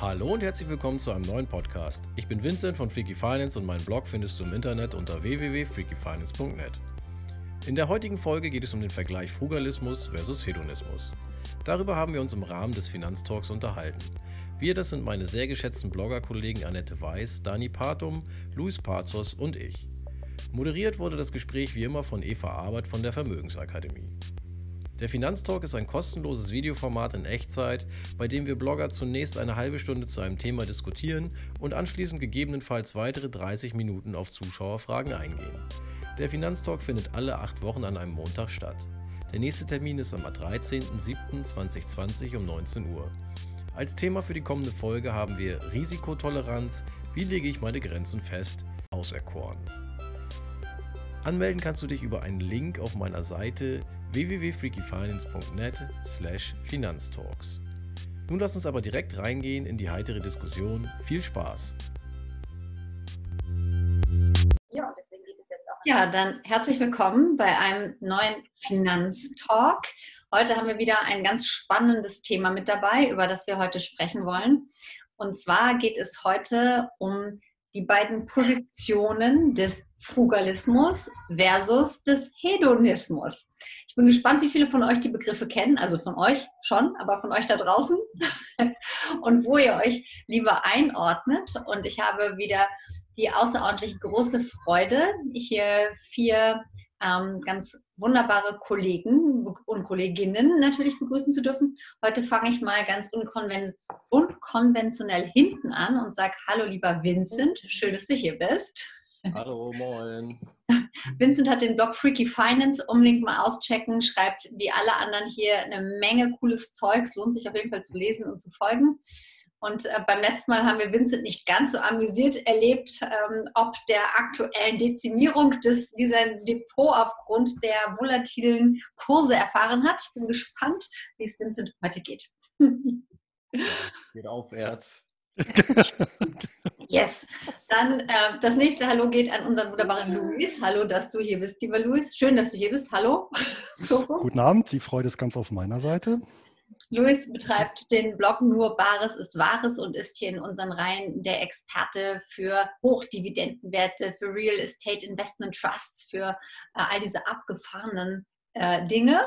Hallo und herzlich willkommen zu einem neuen Podcast. Ich bin Vincent von Freaky Finance und meinen Blog findest du im Internet unter www.freakyfinance.net. In der heutigen Folge geht es um den Vergleich Frugalismus versus Hedonismus. Darüber haben wir uns im Rahmen des Finanztalks unterhalten. Wir, das sind meine sehr geschätzten Bloggerkollegen Annette Weiß, Dani Patum, Luis Pazos und ich. Moderiert wurde das Gespräch wie immer von Eva Arbeit von der Vermögensakademie. Der Finanztalk ist ein kostenloses Videoformat in Echtzeit, bei dem wir Blogger zunächst eine halbe Stunde zu einem Thema diskutieren und anschließend gegebenenfalls weitere 30 Minuten auf Zuschauerfragen eingehen. Der Finanztalk findet alle acht Wochen an einem Montag statt. Der nächste Termin ist am 13.07.2020 um 19 Uhr. Als Thema für die kommende Folge haben wir Risikotoleranz, wie lege ich meine Grenzen fest, auserkoren. Anmelden kannst du dich über einen Link auf meiner Seite www.freakyfinance.net slash Finanztalks. Nun lass uns aber direkt reingehen in die heitere Diskussion. Viel Spaß! Ja, dann herzlich willkommen bei einem neuen Finanztalk. Heute haben wir wieder ein ganz spannendes Thema mit dabei, über das wir heute sprechen wollen. Und zwar geht es heute um die beiden Positionen des Frugalismus versus des Hedonismus. Ich bin gespannt, wie viele von euch die Begriffe kennen, also von euch schon, aber von euch da draußen und wo ihr euch lieber einordnet. Und ich habe wieder die außerordentlich große Freude, hier vier ähm, ganz wunderbare Kollegen und Kolleginnen natürlich begrüßen zu dürfen. Heute fange ich mal ganz unkonven unkonventionell hinten an und sage Hallo, lieber Vincent. Schön, dass du hier bist. Hallo, moin. Vincent hat den Blog Freaky Finance, unbedingt mal auschecken, schreibt wie alle anderen hier eine Menge cooles Zeugs, lohnt sich auf jeden Fall zu lesen und zu folgen. Und äh, beim letzten Mal haben wir Vincent nicht ganz so amüsiert erlebt, ähm, ob der aktuellen Dezimierung des, dieser Depot aufgrund der volatilen Kurse erfahren hat. Ich bin gespannt, wie es Vincent heute geht. geht aufwärts. Yes. Dann äh, das nächste Hallo geht an unseren wunderbaren Luis. Hallo, dass du hier bist, lieber Luis. Schön, dass du hier bist. Hallo. so. Guten Abend, die Freude ist ganz auf meiner Seite. Luis betreibt den Blog Nur Bares ist Wahres und ist hier in unseren Reihen der Experte für Hochdividendenwerte, für Real Estate Investment Trusts, für äh, all diese abgefahrenen äh, Dinge.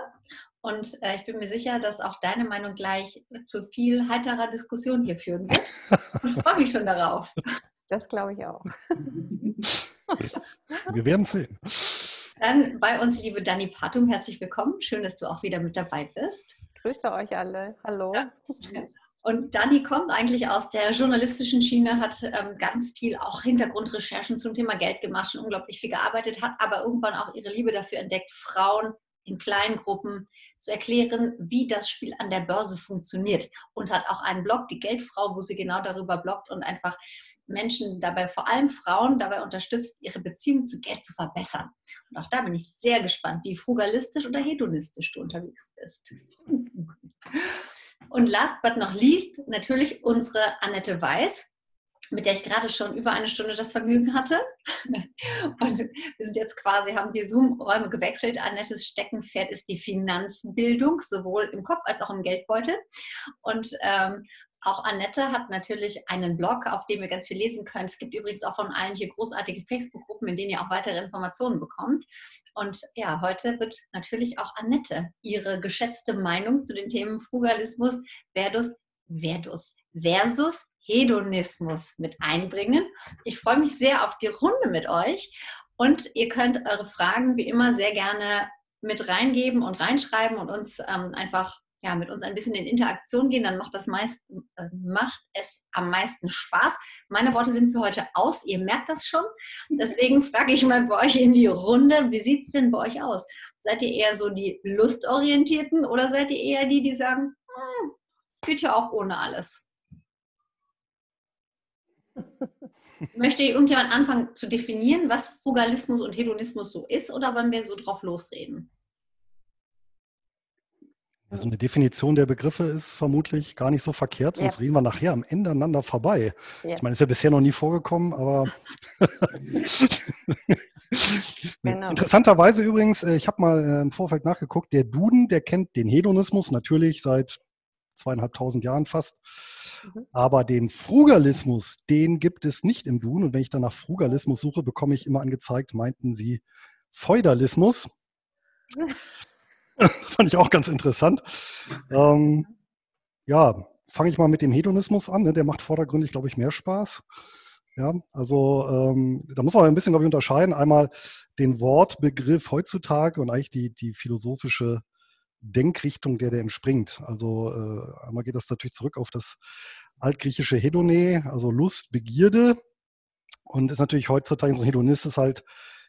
Und äh, ich bin mir sicher, dass auch deine Meinung gleich zu viel heiterer Diskussion hier führen wird. Und ich freue mich schon darauf. Das glaube ich auch. Wir werden sehen. Dann bei uns, liebe Dani Patum, herzlich willkommen. Schön, dass du auch wieder mit dabei bist. Grüße euch alle. Hallo. Ja. Und Dani kommt eigentlich aus der journalistischen Schiene, hat ähm, ganz viel auch Hintergrundrecherchen zum Thema Geld gemacht, schon unglaublich viel gearbeitet, hat aber irgendwann auch ihre Liebe dafür entdeckt, Frauen in kleinen Gruppen zu erklären, wie das Spiel an der Börse funktioniert. Und hat auch einen Blog, die Geldfrau, wo sie genau darüber bloggt und einfach Menschen dabei, vor allem Frauen, dabei unterstützt, ihre Beziehung zu Geld zu verbessern. Und auch da bin ich sehr gespannt, wie frugalistisch oder hedonistisch du unterwegs bist. Und last but not least natürlich unsere Annette Weiß, mit der ich gerade schon über eine Stunde das Vergnügen hatte. Und wir sind jetzt quasi, haben die Zoom-Räume gewechselt. Annettes Steckenpferd ist die Finanzbildung, sowohl im Kopf als auch im Geldbeutel. Und ähm, auch Annette hat natürlich einen Blog, auf dem ihr ganz viel lesen könnt. Es gibt übrigens auch von allen hier großartige Facebook-Gruppen, in denen ihr auch weitere Informationen bekommt. Und ja, heute wird natürlich auch Annette ihre geschätzte Meinung zu den Themen Frugalismus versus, versus, versus Hedonismus mit einbringen. Ich freue mich sehr auf die Runde mit euch und ihr könnt eure Fragen wie immer sehr gerne mit reingeben und reinschreiben und uns ähm, einfach ja, mit uns ein bisschen in Interaktion gehen, dann macht, das meist, äh, macht es am meisten Spaß. Meine Worte sind für heute aus, ihr merkt das schon. Deswegen frage ich mal bei euch in die Runde, wie sieht es denn bei euch aus? Seid ihr eher so die Lustorientierten oder seid ihr eher die, die sagen, hm, geht ja auch ohne alles? Möchte irgendjemand anfangen zu definieren, was Frugalismus und Hedonismus so ist oder wollen wir so drauf losreden? Also eine Definition der Begriffe ist vermutlich gar nicht so verkehrt, sonst ja. reden wir nachher am Ende aneinander vorbei. Ja. Ich meine, ist ja bisher noch nie vorgekommen, aber genau. interessanterweise übrigens, äh, ich habe mal äh, im Vorfeld nachgeguckt, der Duden, der kennt den Hedonismus natürlich seit zweieinhalbtausend Jahren fast. Mhm. Aber den Frugalismus, den gibt es nicht im Duden. Und wenn ich dann nach Frugalismus suche, bekomme ich immer angezeigt, meinten sie Feudalismus. Fand ich auch ganz interessant. Ähm, ja, fange ich mal mit dem Hedonismus an. Ne? Der macht vordergründig, glaube ich, mehr Spaß. Ja, also ähm, da muss man ein bisschen, glaube ich, unterscheiden. Einmal den Wortbegriff heutzutage und eigentlich die, die philosophische Denkrichtung, der der entspringt. Also äh, einmal geht das natürlich zurück auf das altgriechische Hedone, also Lust, Begierde. Und ist natürlich heutzutage so ein Hedonist ist halt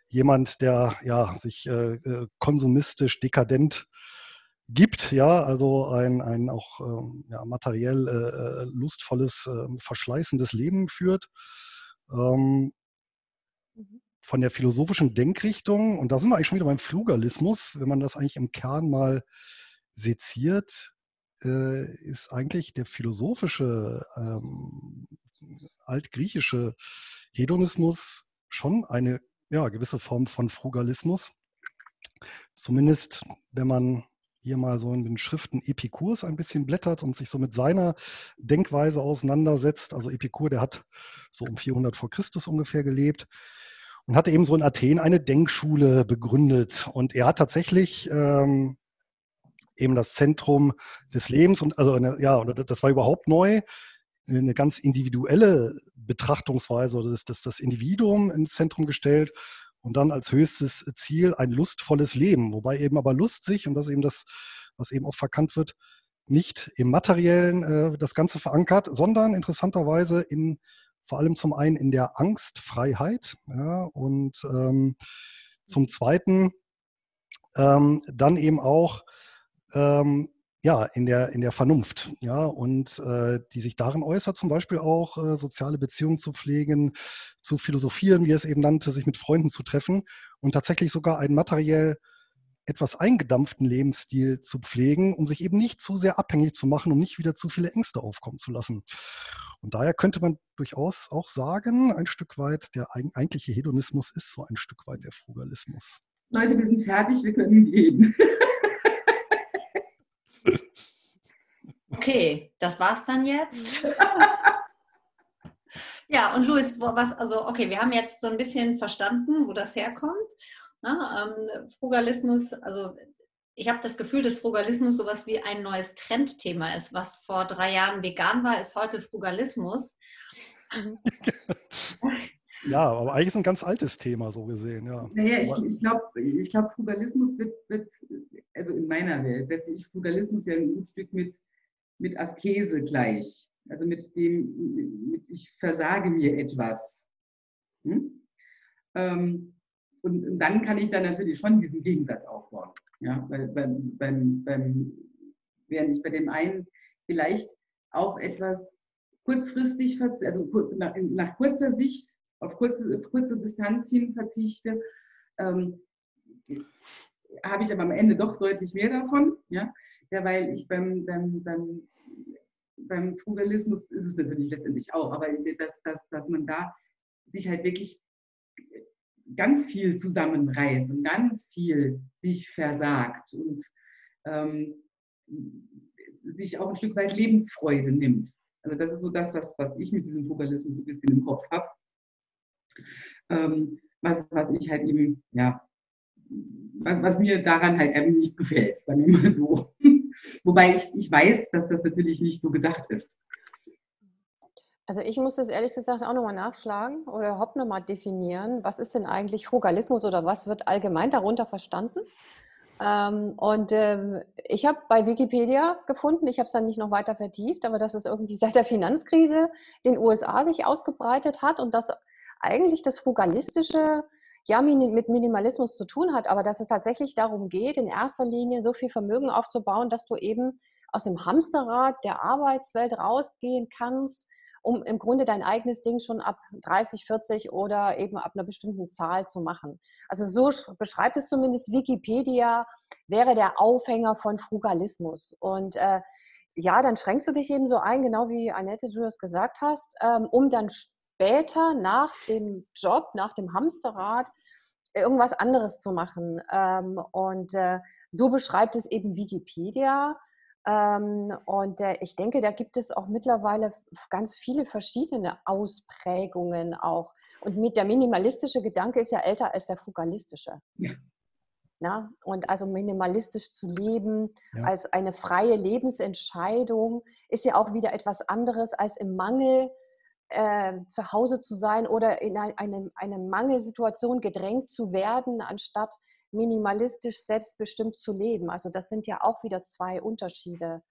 jemand, der ja sich äh, äh konsumistisch dekadent gibt, ja, also ein, ein auch ähm, ja, materiell äh, äh lustvolles, äh, verschleißendes Leben führt. Ähm, mhm. Von der philosophischen Denkrichtung, und da sind wir eigentlich schon wieder beim Frugalismus, wenn man das eigentlich im Kern mal seziert, äh, ist eigentlich der philosophische, ähm, altgriechische Hedonismus schon eine ja, gewisse Form von Frugalismus. Zumindest, wenn man hier mal so in den Schriften Epikurs ein bisschen blättert und sich so mit seiner Denkweise auseinandersetzt. Also Epikur, der hat so um 400 vor Christus ungefähr gelebt und hatte eben so in Athen eine Denkschule begründet. Und er hat tatsächlich ähm, eben das Zentrum des Lebens und also eine, ja, das war überhaupt neu, eine ganz individuelle Betrachtungsweise das, das, das Individuum ins Zentrum gestellt und dann als höchstes Ziel ein lustvolles Leben, wobei eben aber Lust sich, und das ist eben das, was eben auch verkannt wird, nicht im Materiellen äh, das Ganze verankert, sondern interessanterweise in vor allem zum einen in der Angstfreiheit ja, und ähm, zum Zweiten ähm, dann eben auch ähm, ja, in der, in der Vernunft, ja, und äh, die sich darin äußert, zum Beispiel auch äh, soziale Beziehungen zu pflegen, zu philosophieren, wie es eben nannte, sich mit Freunden zu treffen und tatsächlich sogar einen materiell etwas eingedampften Lebensstil zu pflegen, um sich eben nicht zu sehr abhängig zu machen, um nicht wieder zu viele Ängste aufkommen zu lassen. Und daher könnte man durchaus auch sagen, ein Stück weit, der eigentliche Hedonismus ist so ein Stück weit der Frugalismus. Leute, wir sind fertig, wir können gehen. Okay, das war's dann jetzt. ja, und Luis, was, also, okay, wir haben jetzt so ein bisschen verstanden, wo das herkommt. Na, ne? ähm, Frugalismus, also ich habe das Gefühl, dass Frugalismus sowas wie ein neues Trendthema ist. Was vor drei Jahren vegan war, ist heute Frugalismus. ja, aber eigentlich ist ein ganz altes Thema so gesehen, ja. Naja, ich, ich glaube, ich glaub, Frugalismus wird, wird, also in meiner Welt setze ich Frugalismus ja ein Stück mit mit Askese gleich. Also mit dem, mit ich versage mir etwas. Hm? Ähm, und, dann kann ich dann natürlich schon diesen Gegensatz aufbauen. Ja, weil, beim, beim, beim, während ich bei dem einen vielleicht auf etwas kurzfristig, also nach, nach kurzer Sicht, auf kurze, kurze Distanz hin verzichte, ähm, habe ich aber am Ende doch deutlich mehr davon. Ja, ja weil ich beim, beim, beim beim Frugalismus ist es natürlich letztendlich auch, aber dass, dass, dass man da sich halt wirklich ganz viel zusammenreißt und ganz viel sich versagt und ähm, sich auch ein Stück weit Lebensfreude nimmt. Also das ist so das, was, was ich mit diesem Frugalismus so ein bisschen im Kopf habe. Ähm, was, was ich halt eben, ja, was, was mir daran halt eben nicht gefällt, sagen wir mal so. Wobei ich, ich weiß, dass das natürlich nicht so gedacht ist. Also ich muss das ehrlich gesagt auch nochmal nachschlagen oder überhaupt nochmal definieren. Was ist denn eigentlich Frugalismus oder was wird allgemein darunter verstanden? Ähm, und ähm, ich habe bei Wikipedia gefunden, ich habe es dann nicht noch weiter vertieft, aber dass es irgendwie seit der Finanzkrise den USA sich ausgebreitet hat und dass eigentlich das Frugalistische ja mit Minimalismus zu tun hat, aber dass es tatsächlich darum geht, in erster Linie so viel Vermögen aufzubauen, dass du eben aus dem Hamsterrad der Arbeitswelt rausgehen kannst, um im Grunde dein eigenes Ding schon ab 30, 40 oder eben ab einer bestimmten Zahl zu machen. Also so beschreibt es zumindest Wikipedia, wäre der Aufhänger von Frugalismus. Und äh, ja, dann schränkst du dich eben so ein, genau wie Annette du das gesagt hast, ähm, um dann später nach dem Job, nach dem Hamsterrad, irgendwas anderes zu machen. Ähm, und äh, so beschreibt es eben Wikipedia. Ähm, und äh, ich denke, da gibt es auch mittlerweile ganz viele verschiedene Ausprägungen auch. Und mit der minimalistische Gedanke ist ja älter als der frugalistische. Ja. Na? Und also minimalistisch zu leben ja. als eine freie Lebensentscheidung ist ja auch wieder etwas anderes als im Mangel äh, zu Hause zu sein oder in eine, eine Mangelsituation gedrängt zu werden, anstatt minimalistisch selbstbestimmt zu leben. Also das sind ja auch wieder zwei Unterschiede,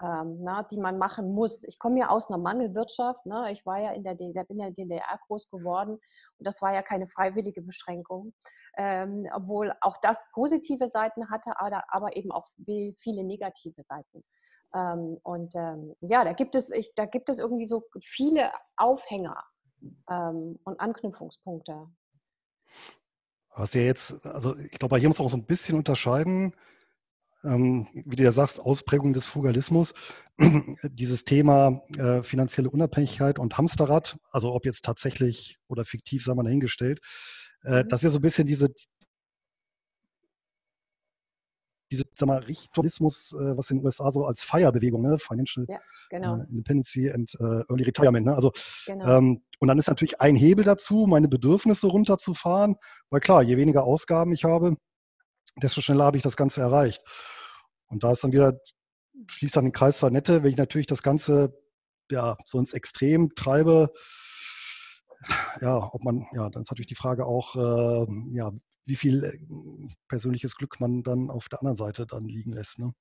ähm, na, die man machen muss. Ich komme ja aus einer Mangelwirtschaft. Ne? Ich war ja in der DDR, bin ja in der DDR groß geworden und das war ja keine freiwillige Beschränkung. Ähm, obwohl auch das positive Seiten hatte, aber, aber eben auch viele negative Seiten. Ähm, und ähm, ja, da gibt, es, ich, da gibt es irgendwie so viele Aufhänger ähm, und Anknüpfungspunkte. Was ja jetzt, also ich glaube, hier muss man auch so ein bisschen unterscheiden, ähm, wie du ja sagst, Ausprägung des Fugalismus, dieses Thema äh, finanzielle Unabhängigkeit und Hamsterrad, also ob jetzt tatsächlich oder fiktiv, sei mal dahingestellt, äh, mhm. das ist ja so ein bisschen diese, diese sag mal, Richtonismus, äh, was in den USA so als Feierbewegung, ne? Financial ja, genau. äh, Independency and äh, Early Retirement. Ne? Also, genau. ähm, und dann ist natürlich ein Hebel dazu, meine Bedürfnisse runterzufahren, weil klar, je weniger Ausgaben ich habe, desto schneller habe ich das Ganze erreicht. Und da ist dann wieder, schließt dann den Kreis zur Nette, wenn ich natürlich das Ganze ja so ins Extrem treibe, ja, ob man, ja, dann ist natürlich die Frage auch, äh, ja, wie viel äh, persönliches Glück man dann auf der anderen Seite dann liegen lässt. Ne?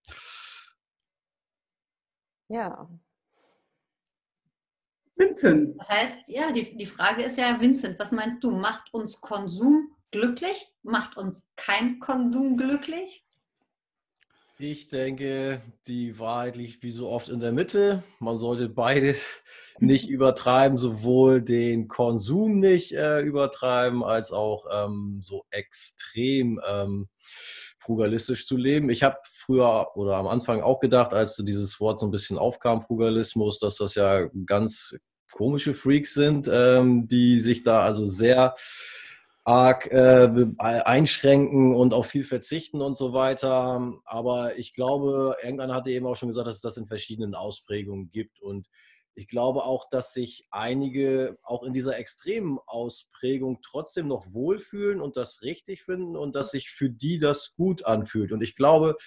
Ja. Vincent. Das heißt, ja, die, die Frage ist ja, Vincent, was meinst du? Macht uns Konsum glücklich? Macht uns kein Konsum glücklich? Ich denke, die Wahrheit liegt wie so oft in der Mitte. Man sollte beides nicht übertreiben, sowohl den Konsum nicht äh, übertreiben, als auch ähm, so extrem ähm, frugalistisch zu leben. Ich habe früher oder am Anfang auch gedacht, als so dieses Wort so ein bisschen aufkam, Frugalismus, dass das ja ganz komische Freaks sind, ähm, die sich da also sehr arg äh, einschränken und auf viel verzichten und so weiter. Aber ich glaube, irgendeiner hatte eben auch schon gesagt, dass es das in verschiedenen Ausprägungen gibt. Und ich glaube auch, dass sich einige auch in dieser extremen Ausprägung trotzdem noch wohlfühlen und das richtig finden und dass sich für die das gut anfühlt. Und ich glaube,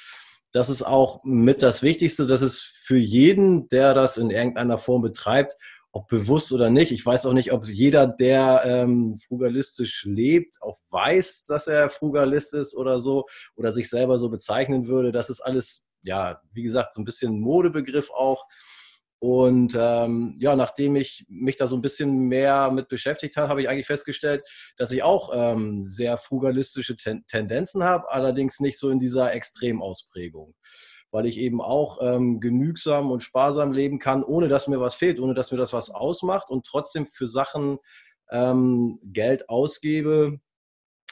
das ist auch mit das Wichtigste, dass es für jeden, der das in irgendeiner Form betreibt, ob bewusst oder nicht. Ich weiß auch nicht, ob jeder, der ähm, frugalistisch lebt, auch weiß, dass er Frugalist ist oder so oder sich selber so bezeichnen würde. Das ist alles, ja, wie gesagt, so ein bisschen Modebegriff auch. Und ähm, ja, nachdem ich mich da so ein bisschen mehr mit beschäftigt habe, habe ich eigentlich festgestellt, dass ich auch ähm, sehr frugalistische Ten Tendenzen habe, allerdings nicht so in dieser Extremausprägung weil ich eben auch ähm, genügsam und sparsam leben kann, ohne dass mir was fehlt, ohne dass mir das was ausmacht und trotzdem für Sachen ähm, Geld ausgebe,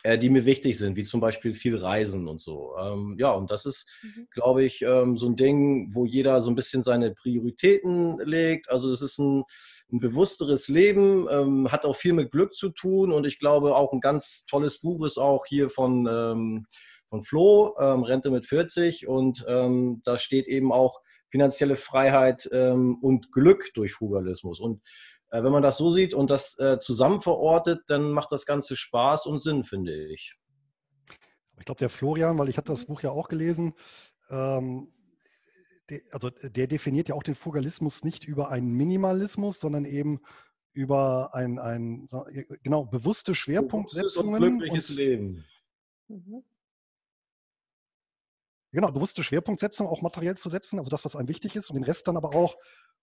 äh, die mir wichtig sind, wie zum Beispiel viel Reisen und so. Ähm, ja, und das ist, mhm. glaube ich, ähm, so ein Ding, wo jeder so ein bisschen seine Prioritäten legt. Also es ist ein, ein bewussteres Leben, ähm, hat auch viel mit Glück zu tun und ich glaube auch ein ganz tolles Buch ist auch hier von ähm, von Flo, ähm, Rente mit 40 und ähm, da steht eben auch finanzielle Freiheit ähm, und Glück durch Frugalismus. Und äh, wenn man das so sieht und das äh, zusammen verortet, dann macht das Ganze Spaß und Sinn, finde ich. Ich glaube, der Florian, weil ich habe das Buch ja auch gelesen, ähm, der, also der definiert ja auch den Frugalismus nicht über einen Minimalismus, sondern eben über ein, ein genau, bewusste Schwerpunktsetzungen. Und glückliches und, Leben. Mhm. Genau, bewusste Schwerpunktsetzung auch materiell zu setzen, also das, was einem wichtig ist, und den Rest dann aber auch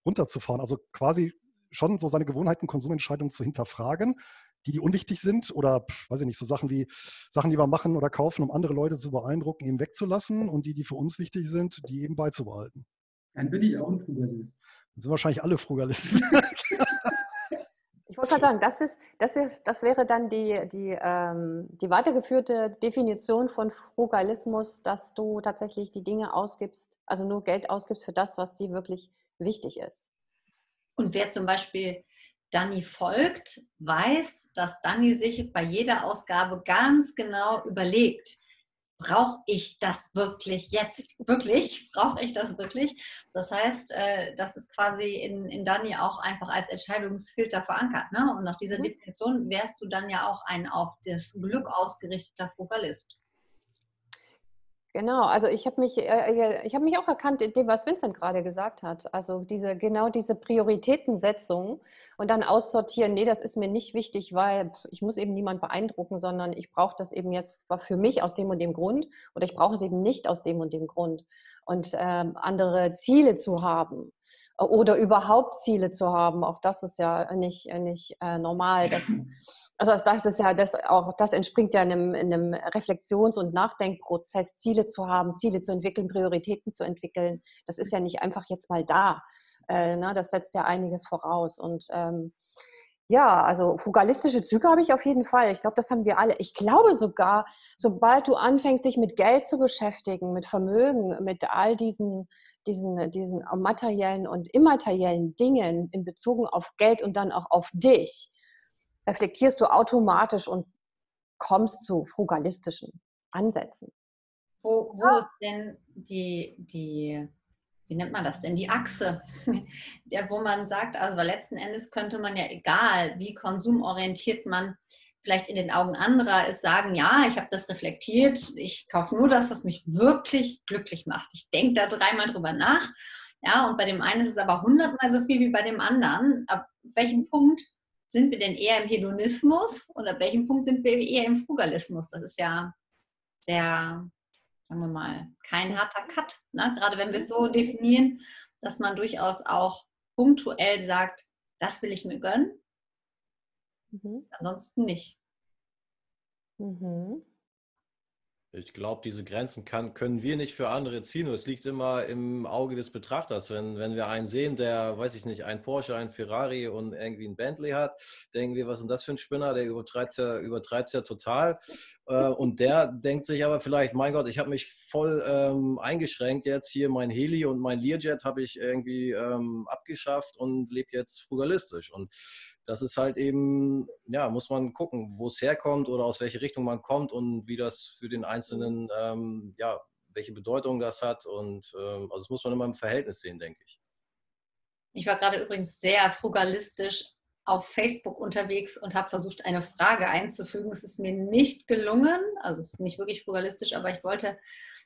runterzufahren. Also quasi schon so seine Gewohnheiten, Konsumentscheidungen zu hinterfragen, die, die unwichtig sind oder, weiß ich nicht, so Sachen wie Sachen, die wir machen oder kaufen, um andere Leute zu beeindrucken, eben wegzulassen und die, die für uns wichtig sind, die eben beizubehalten. Dann bin ich auch ein Frugalist. Dann sind wahrscheinlich alle Frugalisten. Ich wollte gerade sagen, das, ist, das, ist, das wäre dann die, die, ähm, die weitergeführte Definition von Frugalismus, dass du tatsächlich die Dinge ausgibst, also nur Geld ausgibst für das, was dir wirklich wichtig ist. Und wer zum Beispiel Dani folgt, weiß, dass Dani sich bei jeder Ausgabe ganz genau überlegt, brauche ich das wirklich jetzt? Wirklich? Brauche ich das wirklich? Das heißt, äh, das ist quasi in, in Dani auch einfach als Entscheidungsfilter verankert. Ne? Und nach dieser mhm. Definition wärst du dann ja auch ein auf das Glück ausgerichteter Frugalist. Genau, also ich habe mich, äh, äh ich mich auch erkannt in dem, was Vincent gerade gesagt hat. Also diese, genau diese Prioritätensetzung und dann aussortieren, nee, das ist mir nicht wichtig, weil ich muss eben niemand beeindrucken, sondern ich brauche das eben jetzt für mich aus dem und dem Grund oder ich brauche es eben nicht aus dem und dem Grund. Und ähm, andere Ziele zu haben oder überhaupt Ziele zu haben, auch das ist ja nicht, nicht äh, normal. Das, also das ist ja das auch, das entspringt ja in einem, in einem Reflexions- und Nachdenkprozess, Ziele zu haben, Ziele zu entwickeln, Prioritäten zu entwickeln. Das ist ja nicht einfach jetzt mal da. Äh, na, ne? das setzt ja einiges voraus. Und ähm, ja, also fugalistische Züge habe ich auf jeden Fall. Ich glaube, das haben wir alle. Ich glaube sogar, sobald du anfängst, dich mit Geld zu beschäftigen, mit Vermögen, mit all diesen, diesen, diesen materiellen und immateriellen Dingen in Bezug auf Geld und dann auch auf dich, reflektierst du automatisch und kommst zu frugalistischen Ansätzen. Wo, wo ist denn die, die, wie nennt man das denn, die Achse, der, wo man sagt, also letzten Endes könnte man ja, egal wie konsumorientiert man vielleicht in den Augen anderer ist, sagen, ja, ich habe das reflektiert, ich kaufe nur das, was mich wirklich glücklich macht. Ich denke da dreimal drüber nach. Ja, und bei dem einen ist es aber hundertmal so viel wie bei dem anderen. Ab welchem Punkt sind wir denn eher im Hedonismus oder ab welchem Punkt sind wir eher im Frugalismus? Das ist ja sehr, sagen wir mal, kein harter Cut. Ne? Gerade wenn wir es so definieren, dass man durchaus auch punktuell sagt, das will ich mir gönnen, mhm. ansonsten nicht. Mhm. Ich glaube, diese Grenzen kann, können wir nicht für andere ziehen. Es liegt immer im Auge des Betrachters. Wenn, wenn wir einen sehen, der, weiß ich nicht, ein Porsche, ein Ferrari und irgendwie ein Bentley hat, denken wir, was ist denn das für ein Spinner? Der übertreibt ja, übertreibt's ja total. Äh, und der denkt sich aber vielleicht, mein Gott, ich habe mich voll ähm, eingeschränkt jetzt. Hier mein Heli und mein Learjet habe ich irgendwie ähm, abgeschafft und lebe jetzt frugalistisch. Und das ist halt eben, ja, muss man gucken, wo es herkommt oder aus welche Richtung man kommt und wie das für den Einzelnen, ähm, ja, welche Bedeutung das hat. Und ähm, also das muss man immer im Verhältnis sehen, denke ich. Ich war gerade übrigens sehr frugalistisch auf Facebook unterwegs und habe versucht, eine Frage einzufügen. Es ist mir nicht gelungen, also es ist nicht wirklich frugalistisch, aber ich wollte,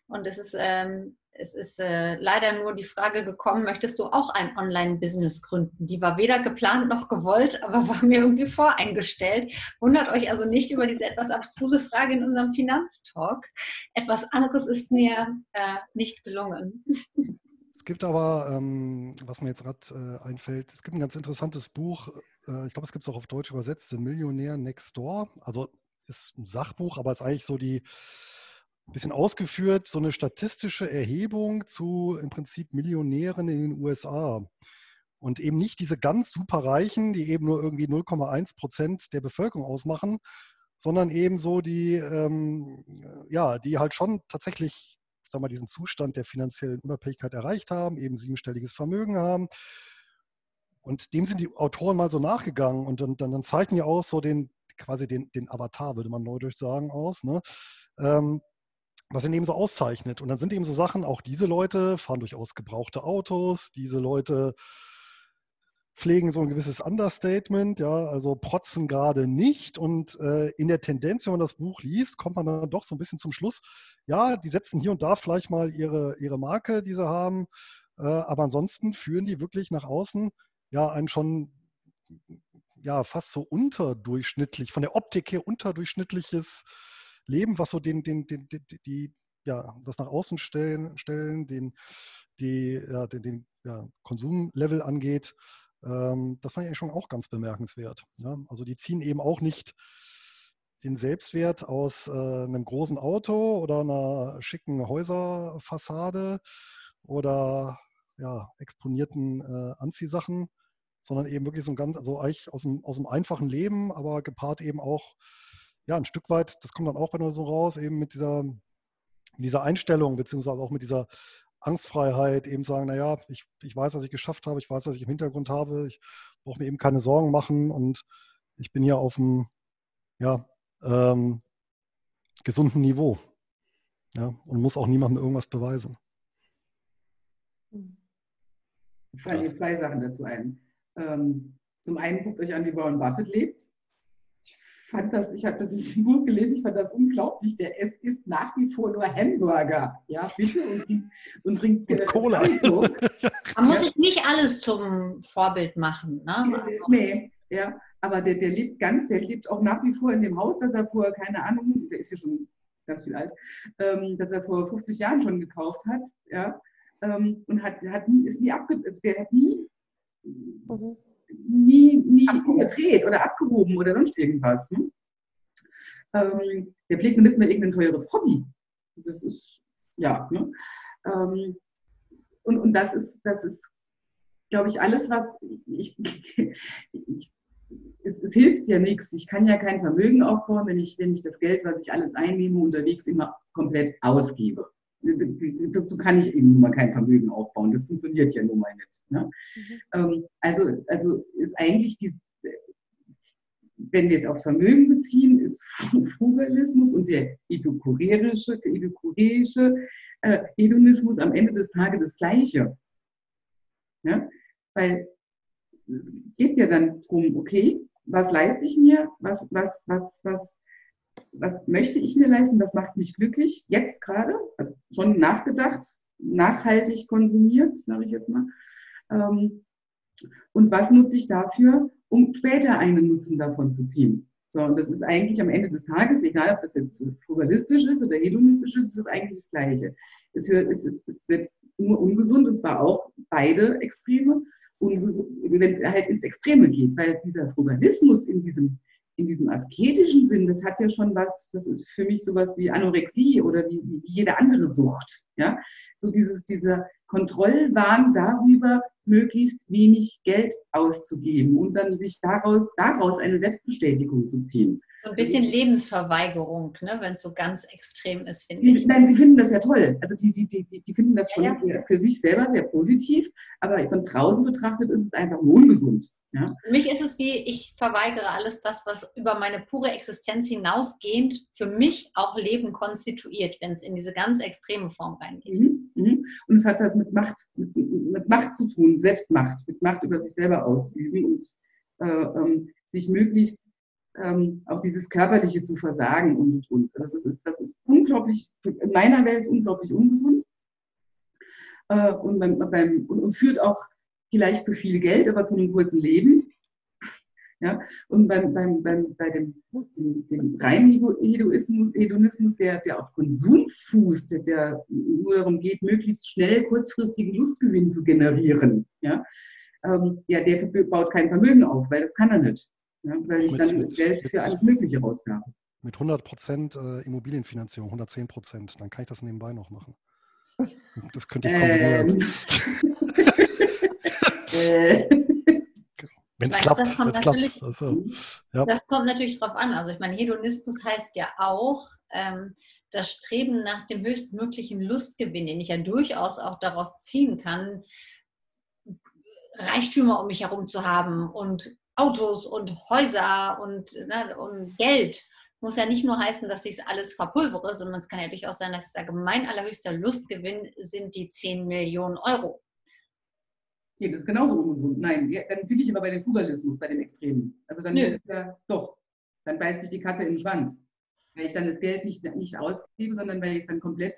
und es ist ähm, es ist äh, leider nur die Frage gekommen, möchtest du auch ein Online-Business gründen? Die war weder geplant noch gewollt, aber war mir irgendwie voreingestellt. Wundert euch also nicht über diese etwas abstruse Frage in unserem Finanztalk. Etwas anderes ist mir äh, nicht gelungen. Es gibt aber, ähm, was mir jetzt gerade äh, einfällt, es gibt ein ganz interessantes Buch, äh, ich glaube, es gibt es auch auf Deutsch übersetzt, The Millionaire Next Door. Also ist ein Sachbuch, aber ist eigentlich so die bisschen ausgeführt, so eine statistische Erhebung zu im Prinzip Millionären in den USA. Und eben nicht diese ganz superreichen, die eben nur irgendwie 0,1 Prozent der Bevölkerung ausmachen, sondern eben so die, ähm, ja, die halt schon tatsächlich, ich sag mal, diesen Zustand der finanziellen Unabhängigkeit erreicht haben, eben siebenstelliges Vermögen haben. Und dem sind die Autoren mal so nachgegangen und dann, dann, dann zeichnen ja auch so den, quasi den, den Avatar, würde man neudeutsch sagen, aus. Ne? Ähm, was ihn eben so auszeichnet. Und dann sind eben so Sachen, auch diese Leute fahren durchaus gebrauchte Autos, diese Leute pflegen so ein gewisses Understatement, ja, also protzen gerade nicht. Und äh, in der Tendenz, wenn man das Buch liest, kommt man dann doch so ein bisschen zum Schluss, ja, die setzen hier und da vielleicht mal ihre, ihre Marke, die sie haben, äh, aber ansonsten führen die wirklich nach außen ja ein schon ja fast so unterdurchschnittlich, von der Optik her unterdurchschnittliches Leben, was so den, den, den, die, die ja, das nach außen stellen, stellen den, die, ja, den, den ja, Konsumlevel angeht, das fand ich schon auch ganz bemerkenswert. Ja? Also die ziehen eben auch nicht den Selbstwert aus äh, einem großen Auto oder einer schicken Häuserfassade oder ja, exponierten äh, Anziehsachen, sondern eben wirklich so ein ganz, also eigentlich aus dem, aus dem einfachen Leben, aber gepaart eben auch ja, ein Stück weit, das kommt dann auch bei so raus, eben mit dieser, mit dieser Einstellung, beziehungsweise auch mit dieser Angstfreiheit, eben sagen, naja, ich, ich weiß, was ich geschafft habe, ich weiß, was ich im Hintergrund habe, ich brauche mir eben keine Sorgen machen und ich bin hier auf einem ja, ähm, gesunden Niveau. Ja, und muss auch niemandem irgendwas beweisen. Ich fallen mir zwei Sachen dazu ein. Ähm, zum einen guckt euch an, wie Warren Buffett lebt. Ich fand das, ich habe das in dem Buch gelesen, ich fand das unglaublich. Der es ist nach wie vor nur Hamburger. Ja, bitte und trinkt, und trinkt Und Cola. Man muss sich nicht alles zum Vorbild machen. Ne? Also, Nee, ja, aber der, der lebt ganz, der lebt auch nach wie vor in dem Haus, das er vor, keine Ahnung, der ist ja schon ganz viel alt, ähm, das er vor 50 Jahren schon gekauft hat, ja, ähm, und hat, hat nie, ist nie abge, also der hat nie, Mhm. Nie, nie überdreht oder abgehoben oder sonst irgendwas. Ne? Ähm, der pflegt nicht mehr irgendein teures Hobby. Das ist, ja, ne? ähm, und, und das ist, das ist, glaube ich, alles, was ich, ich es, es hilft ja nichts. Ich kann ja kein Vermögen aufbauen, wenn ich, wenn ich das Geld, was ich alles einnehme, unterwegs immer komplett ausgebe. Dazu kann ich eben nun mal kein Vermögen aufbauen. Das funktioniert ja nun mal nicht. Ne? Ähm, also, also ist eigentlich die, wenn wir es aufs Vermögen beziehen, ist Frugalismus und der epikureische, epikureische äh, Hedonismus am Ende des Tages das Gleiche. Ja? Weil es geht ja dann darum, okay, was leiste ich mir, was, was, was, was, was möchte ich mir leisten, was macht mich glücklich, jetzt gerade, also schon nachgedacht, nachhaltig konsumiert, sage ich jetzt mal. Ähm, und was nutze ich dafür, um später einen Nutzen davon zu ziehen? So, und das ist eigentlich am Ende des Tages, egal ob das jetzt frugalistisch ist oder hedonistisch ist, ist es eigentlich das Gleiche. Es wird, es, ist, es wird nur ungesund, und zwar auch beide Extreme, wenn es halt ins Extreme geht, weil dieser Frugalismus in diesem, in diesem asketischen Sinn, das hat ja schon was, das ist für mich sowas wie Anorexie oder wie, wie jede andere Sucht. Ja? So dieses, dieser Kontrollwahn darüber, möglichst wenig Geld auszugeben und dann sich daraus, daraus eine Selbstbestätigung zu ziehen. So ein bisschen Lebensverweigerung, ne, wenn es so ganz extrem ist, finde ich. Nein, sie finden das ja toll. Also die, die, die, die finden das schon Ja, für- für sich selber sehr positiv, aber von draußen betrachtet ist es einfach ungesund. Ja? Für mich ist es wie, ich verweigere alles das, was über meine pure Existenz hinausgehend für mich auch Leben konstituiert, wenn es in diese ganz extreme Form reingeht. Mhm. Und es hat das mit Macht, mit, mit Macht zu tun, Selbstmacht, mit Macht über sich selber ausüben und äh, ähm, sich möglichst ähm, auch dieses Körperliche zu versagen und und. Also das ist, das ist unglaublich, in meiner Welt unglaublich ungesund äh, und, beim, beim, und, und führt auch vielleicht zu viel Geld, aber zu einem kurzen Leben. Ja, und beim, beim, beim, bei dem, dem, dem reinen Hedo- Hedoismus, Hedonismus, der, der auf Konsum fußt, der, der nur darum geht, möglichst schnell kurzfristigen Lustgewinn zu generieren, ja, ähm, ja der baut kein Vermögen auf, weil das kann er nicht. Ja, weil ich dann das Geld für alles Mögliche rausgabe. Mit 100 Prozent äh, Immobilienfinanzierung, 110 Prozent, dann kann ich das nebenbei noch machen. Das könnte ich kombinieren. Ähm, äh, Wenn es klappt, das kommt klappt. natürlich- Also, ja. Das kommt natürlich drauf an. Also ich meine, Hedonismus heißt ja auch ähm, das Streben nach dem höchstmöglichen Lustgewinn, den ich ja durchaus auch daraus ziehen kann, Reichtümer um mich herum zu haben und Autos und Häuser und, ne, und Geld. Muss ja nicht nur heißen, dass ich es alles verpulvere, sondern es kann ja durchaus sein, dass ich sage, mein allerhöchster Lustgewinn sind die 10 Millionen Euro. Nee, das ist genauso ungesund. Nein, ja, dann bin ich immer bei dem Fugalismus, bei dem Extremen. Also dann es ja doch, dann beißt sich die Katze in den Schwanz. Weil ich dann das Geld nicht, nicht ausgebe, sondern weil ich es dann komplett,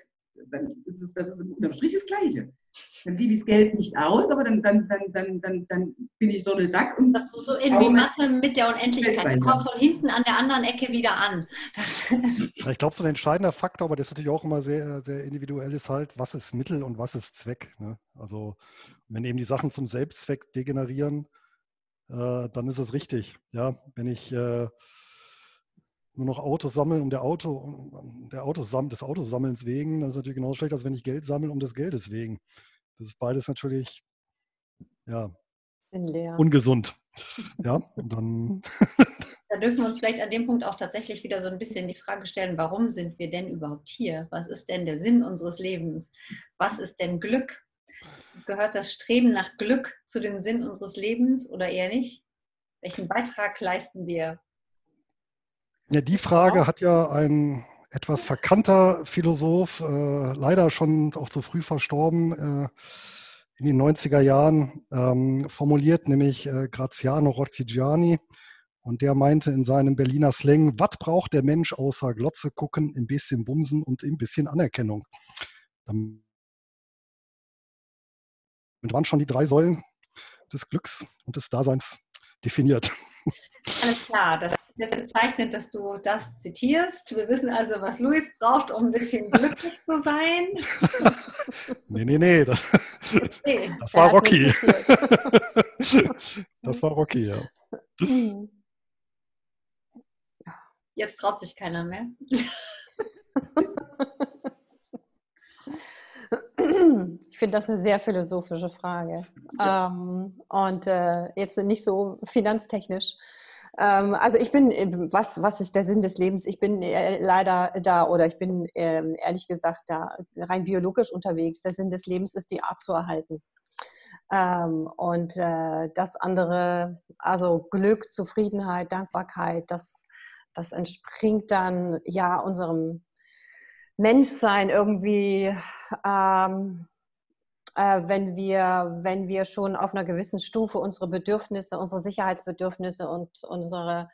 dann ist es, das ist unterm Strich das Gleiche. Dann gebe ich das Geld nicht aus, aber dann, dann, dann, dann, dann, dann bin ich Donald Duck und Das ist so in wie Mathe mit der Unendlichkeit. Die kommt von hinten an der anderen Ecke wieder an. Ich glaube, so ein entscheidender Faktor, aber das ist natürlich auch immer sehr, sehr individuell, ist halt, was ist Mittel und was ist Zweck. Ne? Also wenn eben die Sachen zum Selbstzweck degenerieren, äh, dann ist es richtig. Ja, wenn ich äh, nur noch Autos sammle um der Auto, um der Autos, des Autosammelns wegen, dann ist es natürlich genauso schlecht, als wenn ich Geld sammle um des Geldes wegen. Das ist beides natürlich ja, ungesund. Ja, und dann da dürfen wir uns vielleicht an dem Punkt auch tatsächlich wieder so ein bisschen die Frage stellen, warum sind wir denn überhaupt hier? Was ist denn der Sinn unseres Lebens? Was ist denn Glück? Gehört das Streben nach Glück zu dem Sinn unseres Lebens oder eher nicht? Welchen Beitrag leisten wir? Ja, die Frage hat ja ein etwas verkannter Philosoph, äh, leider schon auch zu früh verstorben, äh, in den 90er Jahren ähm, formuliert, nämlich äh, Graziano Rottigiani. Und der meinte in seinem Berliner Slang, was braucht der Mensch außer Glotze gucken, ein bisschen Bumsen und ein bisschen Anerkennung? Damit waren schon die drei Säulen des Glücks und des Daseins definiert. Alles klar, das ist bezeichnet, dass du das zitierst. Wir wissen also, was Luis braucht, um ein bisschen glücklich zu sein. nee, nee, nee. Das, okay. das war Rocky. das war Rocky, ja. Jetzt traut sich keiner mehr. Ich finde das eine sehr philosophische Frage. Ja. Ähm, und äh, jetzt nicht so finanztechnisch. Ähm, also ich bin, äh, was, was ist der Sinn des Lebens? Ich bin äh, leider da oder ich bin äh, ehrlich gesagt da rein biologisch unterwegs. Der Sinn des Lebens ist, die Art zu erhalten. Ähm, und äh, das andere, also Glück, Zufriedenheit, Dankbarkeit, das, das entspringt dann ja unserem Menschsein irgendwie ähm, äh, wenn, wir, wenn wir schon auf einer gewissen Stufe unsere Bedürfnisse, unsere Sicherheitsbedürfnisse und unsere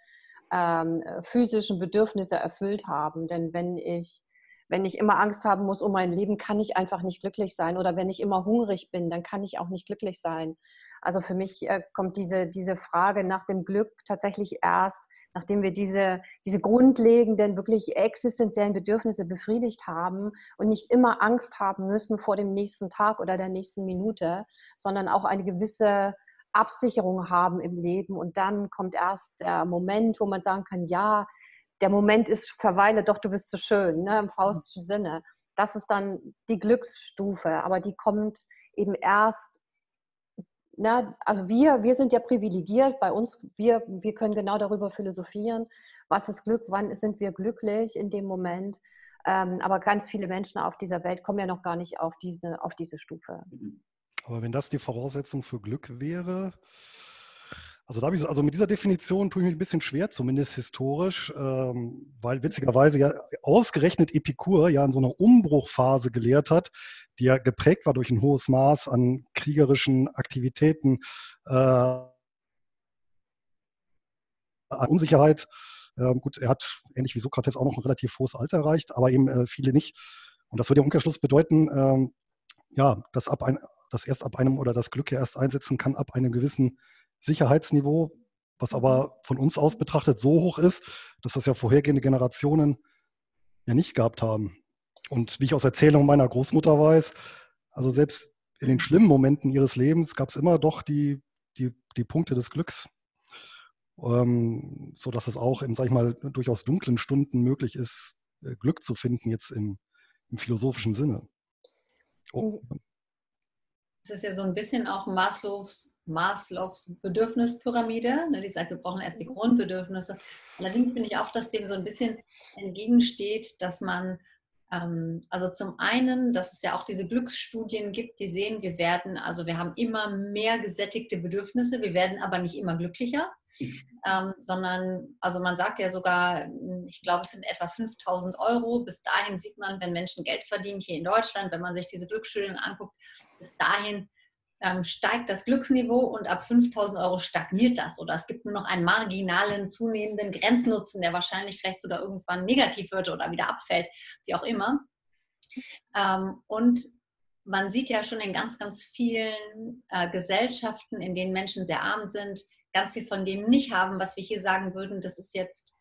ähm, physischen Bedürfnisse erfüllt haben. Denn wenn ich wenn ich immer Angst haben muss um mein Leben, kann ich einfach nicht glücklich sein. Oder wenn ich immer hungrig bin, dann kann ich auch nicht glücklich sein. Also für mich äh, kommt diese, diese Frage nach dem Glück tatsächlich erst, nachdem wir diese, diese grundlegenden, wirklich existenziellen Bedürfnisse befriedigt haben und nicht immer Angst haben müssen vor dem nächsten Tag oder der nächsten Minute, sondern auch eine gewisse Absicherung haben im Leben. Und dann kommt erst der Moment, wo man sagen kann, ja, der Moment ist, verweile doch, du bist so schön, ne, im faustischen Sinne. Das ist dann die Glücksstufe, aber die kommt eben erst, na, also wir, wir sind ja privilegiert bei uns, wir, wir können genau darüber philosophieren, was ist Glück, wann sind wir glücklich in dem Moment. Ähm, aber ganz viele Menschen auf dieser Welt kommen ja noch gar nicht auf diese, auf diese Stufe. Aber wenn das die Voraussetzung für Glück wäre, also, da ich, also mit dieser Definition tue ich mich ein bisschen schwer, zumindest historisch, ähm, weil witzigerweise ja ausgerechnet Epikur ja in so einer Umbruchphase gelehrt hat, die ja geprägt war durch ein hohes Maß an kriegerischen Aktivitäten, äh, an Unsicherheit. Äh, gut, er hat ähnlich wie Sokrates auch noch ein relativ hohes Alter erreicht, aber eben äh, viele nicht. Und das würde im Umkehrschluss bedeuten, ähm, ja, dass ab ein, dass erst ab einem oder das Glück ja erst einsetzen kann ab einem gewissen Sicherheitsniveau, was aber mhm. von uns aus betrachtet so hoch ist, dass das ja vorhergehende Generationen ja nicht gehabt haben. Und wie ich aus Erzählungen meiner Großmutter weiß, also selbst in den schlimmen Momenten ihres Lebens gab es immer doch die, die, die Punkte des Glücks, ähm, sodass es auch in, sag ich mal, durchaus dunklen Stunden möglich ist, äh, Glück zu finden, jetzt im, im philosophischen Sinne. Oh. Das ist ja so ein bisschen auch Maslows Maslows Bedürfnispyramide, ne, die sagt, wir brauchen erst die mhm. Grundbedürfnisse. Allerdings finde ich auch, dass dem so ein bisschen entgegensteht, dass man, ähm, also zum einen, dass es ja auch diese Glücksstudien gibt, die sehen, wir werden, also wir haben immer mehr gesättigte Bedürfnisse, wir werden aber nicht immer glücklicher, ähm, sondern, also man sagt ja sogar, ich glaube, es sind etwa 5000 Euro. Bis dahin sieht man, wenn Menschen Geld verdienen hier in Deutschland, wenn man sich diese Glücksstudien anguckt, bis dahin ähm, steigt das Glücksniveau und ab 5000 Euro stagniert das oder es gibt nur noch einen marginalen zunehmenden Grenznutzen, der wahrscheinlich vielleicht sogar irgendwann negativ wird oder wieder abfällt, wie auch immer. Ähm, und man sieht ja schon in ganz, ganz vielen äh, Gesellschaften, in denen Menschen sehr arm sind, ganz viel von dem nicht haben, was wir hier sagen würden, das ist jetzt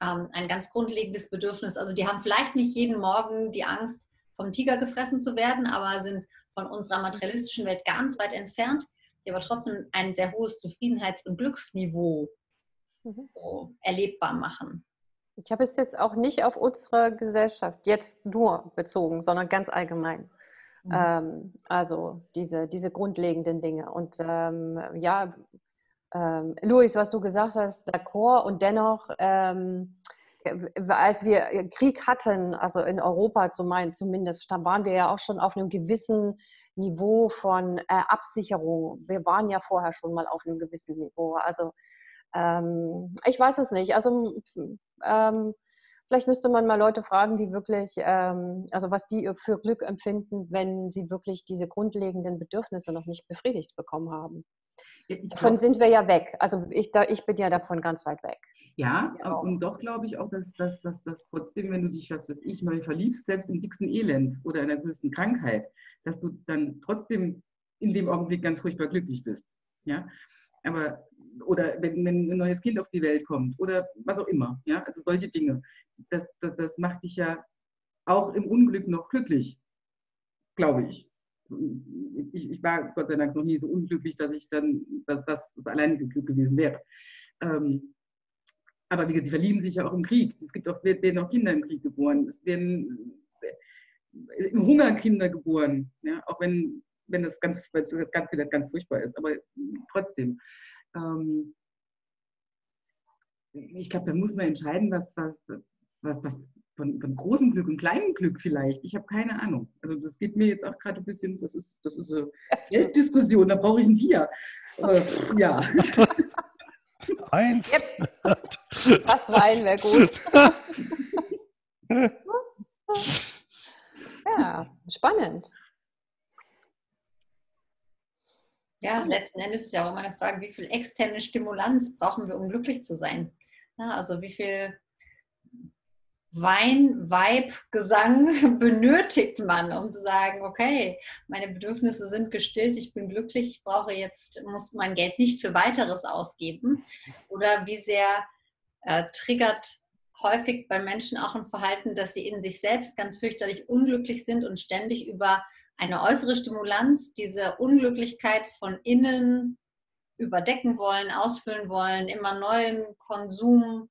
ähm, ein ganz grundlegendes Bedürfnis. Also die haben vielleicht nicht jeden Morgen die Angst, vom Tiger gefressen zu werden, aber sind von unserer materialistischen Welt ganz weit entfernt, die aber trotzdem ein sehr hohes Zufriedenheits- und Glücksniveau mhm. so erlebbar machen. Ich habe es jetzt auch nicht auf unsere Gesellschaft jetzt nur bezogen, sondern ganz allgemein. Mhm. Ähm, also diese, diese grundlegenden Dinge. Und ähm, ja, ähm, Luis, was du gesagt hast, d'accord. Und dennoch ähm, als wir äh, Krieg hatten, also in Europa zumindest, da waren wir ja auch schon auf einem gewissen Niveau von äh, Absicherung. Wir waren ja vorher schon mal auf einem gewissen Niveau. Also ähm, ich weiß es nicht. Also ähm, Vielleicht müsste man mal Leute fragen, die wirklich, ähm, also was die für Glück empfinden, wenn sie wirklich diese grundlegenden Bedürfnisse noch nicht befriedigt bekommen haben. Davon sind wir ja weg. Also ich, da, ich bin ja davon ganz weit weg. Ja, ja und doch glaube ich auch, dass, dass, dass, dass trotzdem, wenn du dich, was weiß ich, neu verliebst, selbst im dicksten Elend oder in der größten Krankheit, dass du dann trotzdem in dem Augenblick ganz furchtbar glücklich bist. Ja, aber oder wenn, wenn ein neues Kind auf die Welt kommt oder was auch immer. Ja, also solche Dinge. Das, das, das macht dich ja auch im Unglück noch glücklich, glaube ich. Ich, ich, war Gott sei Dank noch nie so unglücklich, dass ich dann, dass das das alleinige Glück gewesen wäre. Ähm, aber wie gesagt, die verlieben sich ja auch im Krieg. Es gibt auch, werden auch Kinder im Krieg geboren. Es werden äh, im Hunger Kinder geboren. Ja? Auch wenn, wenn das ganz, ganz, ganz, ganz furchtbar ist. Aber trotzdem. Ähm, ich glaube, da muss man entscheiden, was, was, was, was von, von, großem Glück und kleinem Glück vielleicht. Ich habe keine Ahnung. Also das geht mir jetzt auch gerade ein bisschen, das ist, das ist eine Gelddiskussion, da brauche ich ein Bier. Äh, ja. Eins. Yep. Das Wein wäre gut. ja, spannend. Ja, letzten Endes ist ja auch immer eine Frage, wie viel externe Stimulanz brauchen wir, um glücklich zu sein? Ja, also wie viel Wein, Vibe, Gesang benötigt man, um zu sagen, okay, meine Bedürfnisse sind gestillt, ich bin glücklich, ich brauche jetzt, muss mein Geld nicht für weiteres ausgeben? Oder wie sehr äh, triggert häufig bei Menschen auch ein Verhalten, dass sie in sich selbst ganz fürchterlich unglücklich sind und ständig über eine äußere Stimulanz diese Unglücklichkeit von innen überdecken wollen, ausfüllen wollen, immer neuen Konsum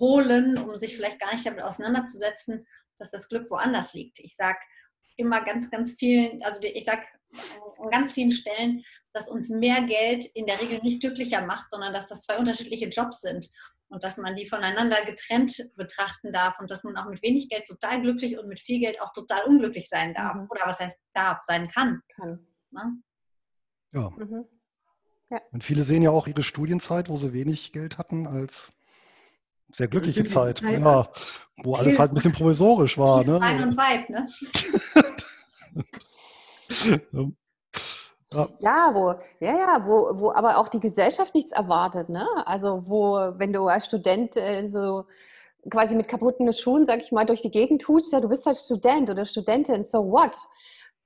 holen, um sich vielleicht gar nicht damit auseinanderzusetzen, dass das Glück woanders liegt. Ich sage immer ganz, ganz vielen, also ich sage an ganz vielen Stellen, dass uns mehr Geld in der Regel nicht glücklicher macht, sondern dass das zwei unterschiedliche Jobs sind und dass man die voneinander getrennt betrachten darf und dass man auch mit wenig Geld total glücklich und mit viel Geld auch total unglücklich sein darf. Mhm. Oder was heißt darf, sein kann. kann. Ne? Ja. Mhm. ja. Und viele sehen ja auch ihre Studienzeit, wo sie wenig Geld hatten, als sehr glückliche Zeit, Zeit, ja, wo alles halt ein bisschen provisorisch war. Ne? Rein und weit, ne? ja. ja. wo, ja, ja, wo, wo aber auch die Gesellschaft nichts erwartet, ne? Also wo, wenn du als Student äh, so quasi mit kaputten Schuhen, sag ich mal, durch die Gegend tust, ja, du bist halt Student oder Studentin, so what?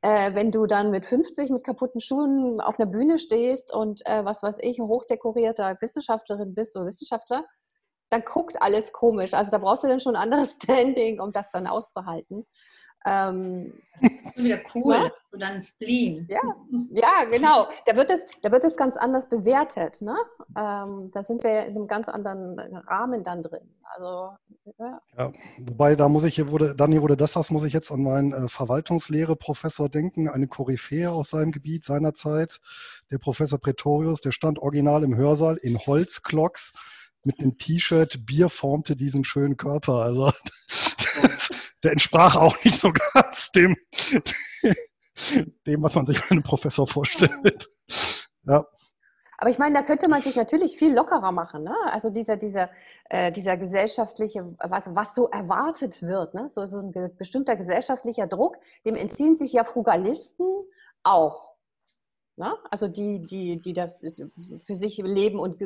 Äh, wenn du dann mit 50 mit kaputten Schuhen auf einer Bühne stehst und äh, was weiß ich, hochdekorierter Wissenschaftlerin bist oder Wissenschaftler, dann guckt alles komisch. Also da brauchst du dann schon ein anderes Standing, um das dann auszuhalten. Ähm, das ist wieder cool, ja? so dann Spleen. Ja, ja, genau. Da wird es, da wird es ganz anders bewertet. Ne? Ähm, da sind wir in einem ganz anderen Rahmen dann drin. Also, ja. ja wobei, da muss ich, wurde, dann hier wurde das, das muss ich jetzt an meinen äh, Verwaltungslehre-Professor denken, eine Koryphäe aus seinem Gebiet seinerzeit, der Professor Pretorius, der stand original im Hörsaal in Holzklocks mit dem T-Shirt, Bier formte diesen schönen Körper. Also der entsprach auch nicht so ganz dem, dem was man sich bei einem Professor vorstellt. Ja. Aber ich meine, da könnte man sich natürlich viel lockerer machen. Ne? Also dieser, dieser, äh, dieser gesellschaftliche, was, was so erwartet wird, ne? so, so ein bestimmter gesellschaftlicher Druck, dem entziehen sich ja Frugalisten auch. Ne? Also die, die, die das für sich leben und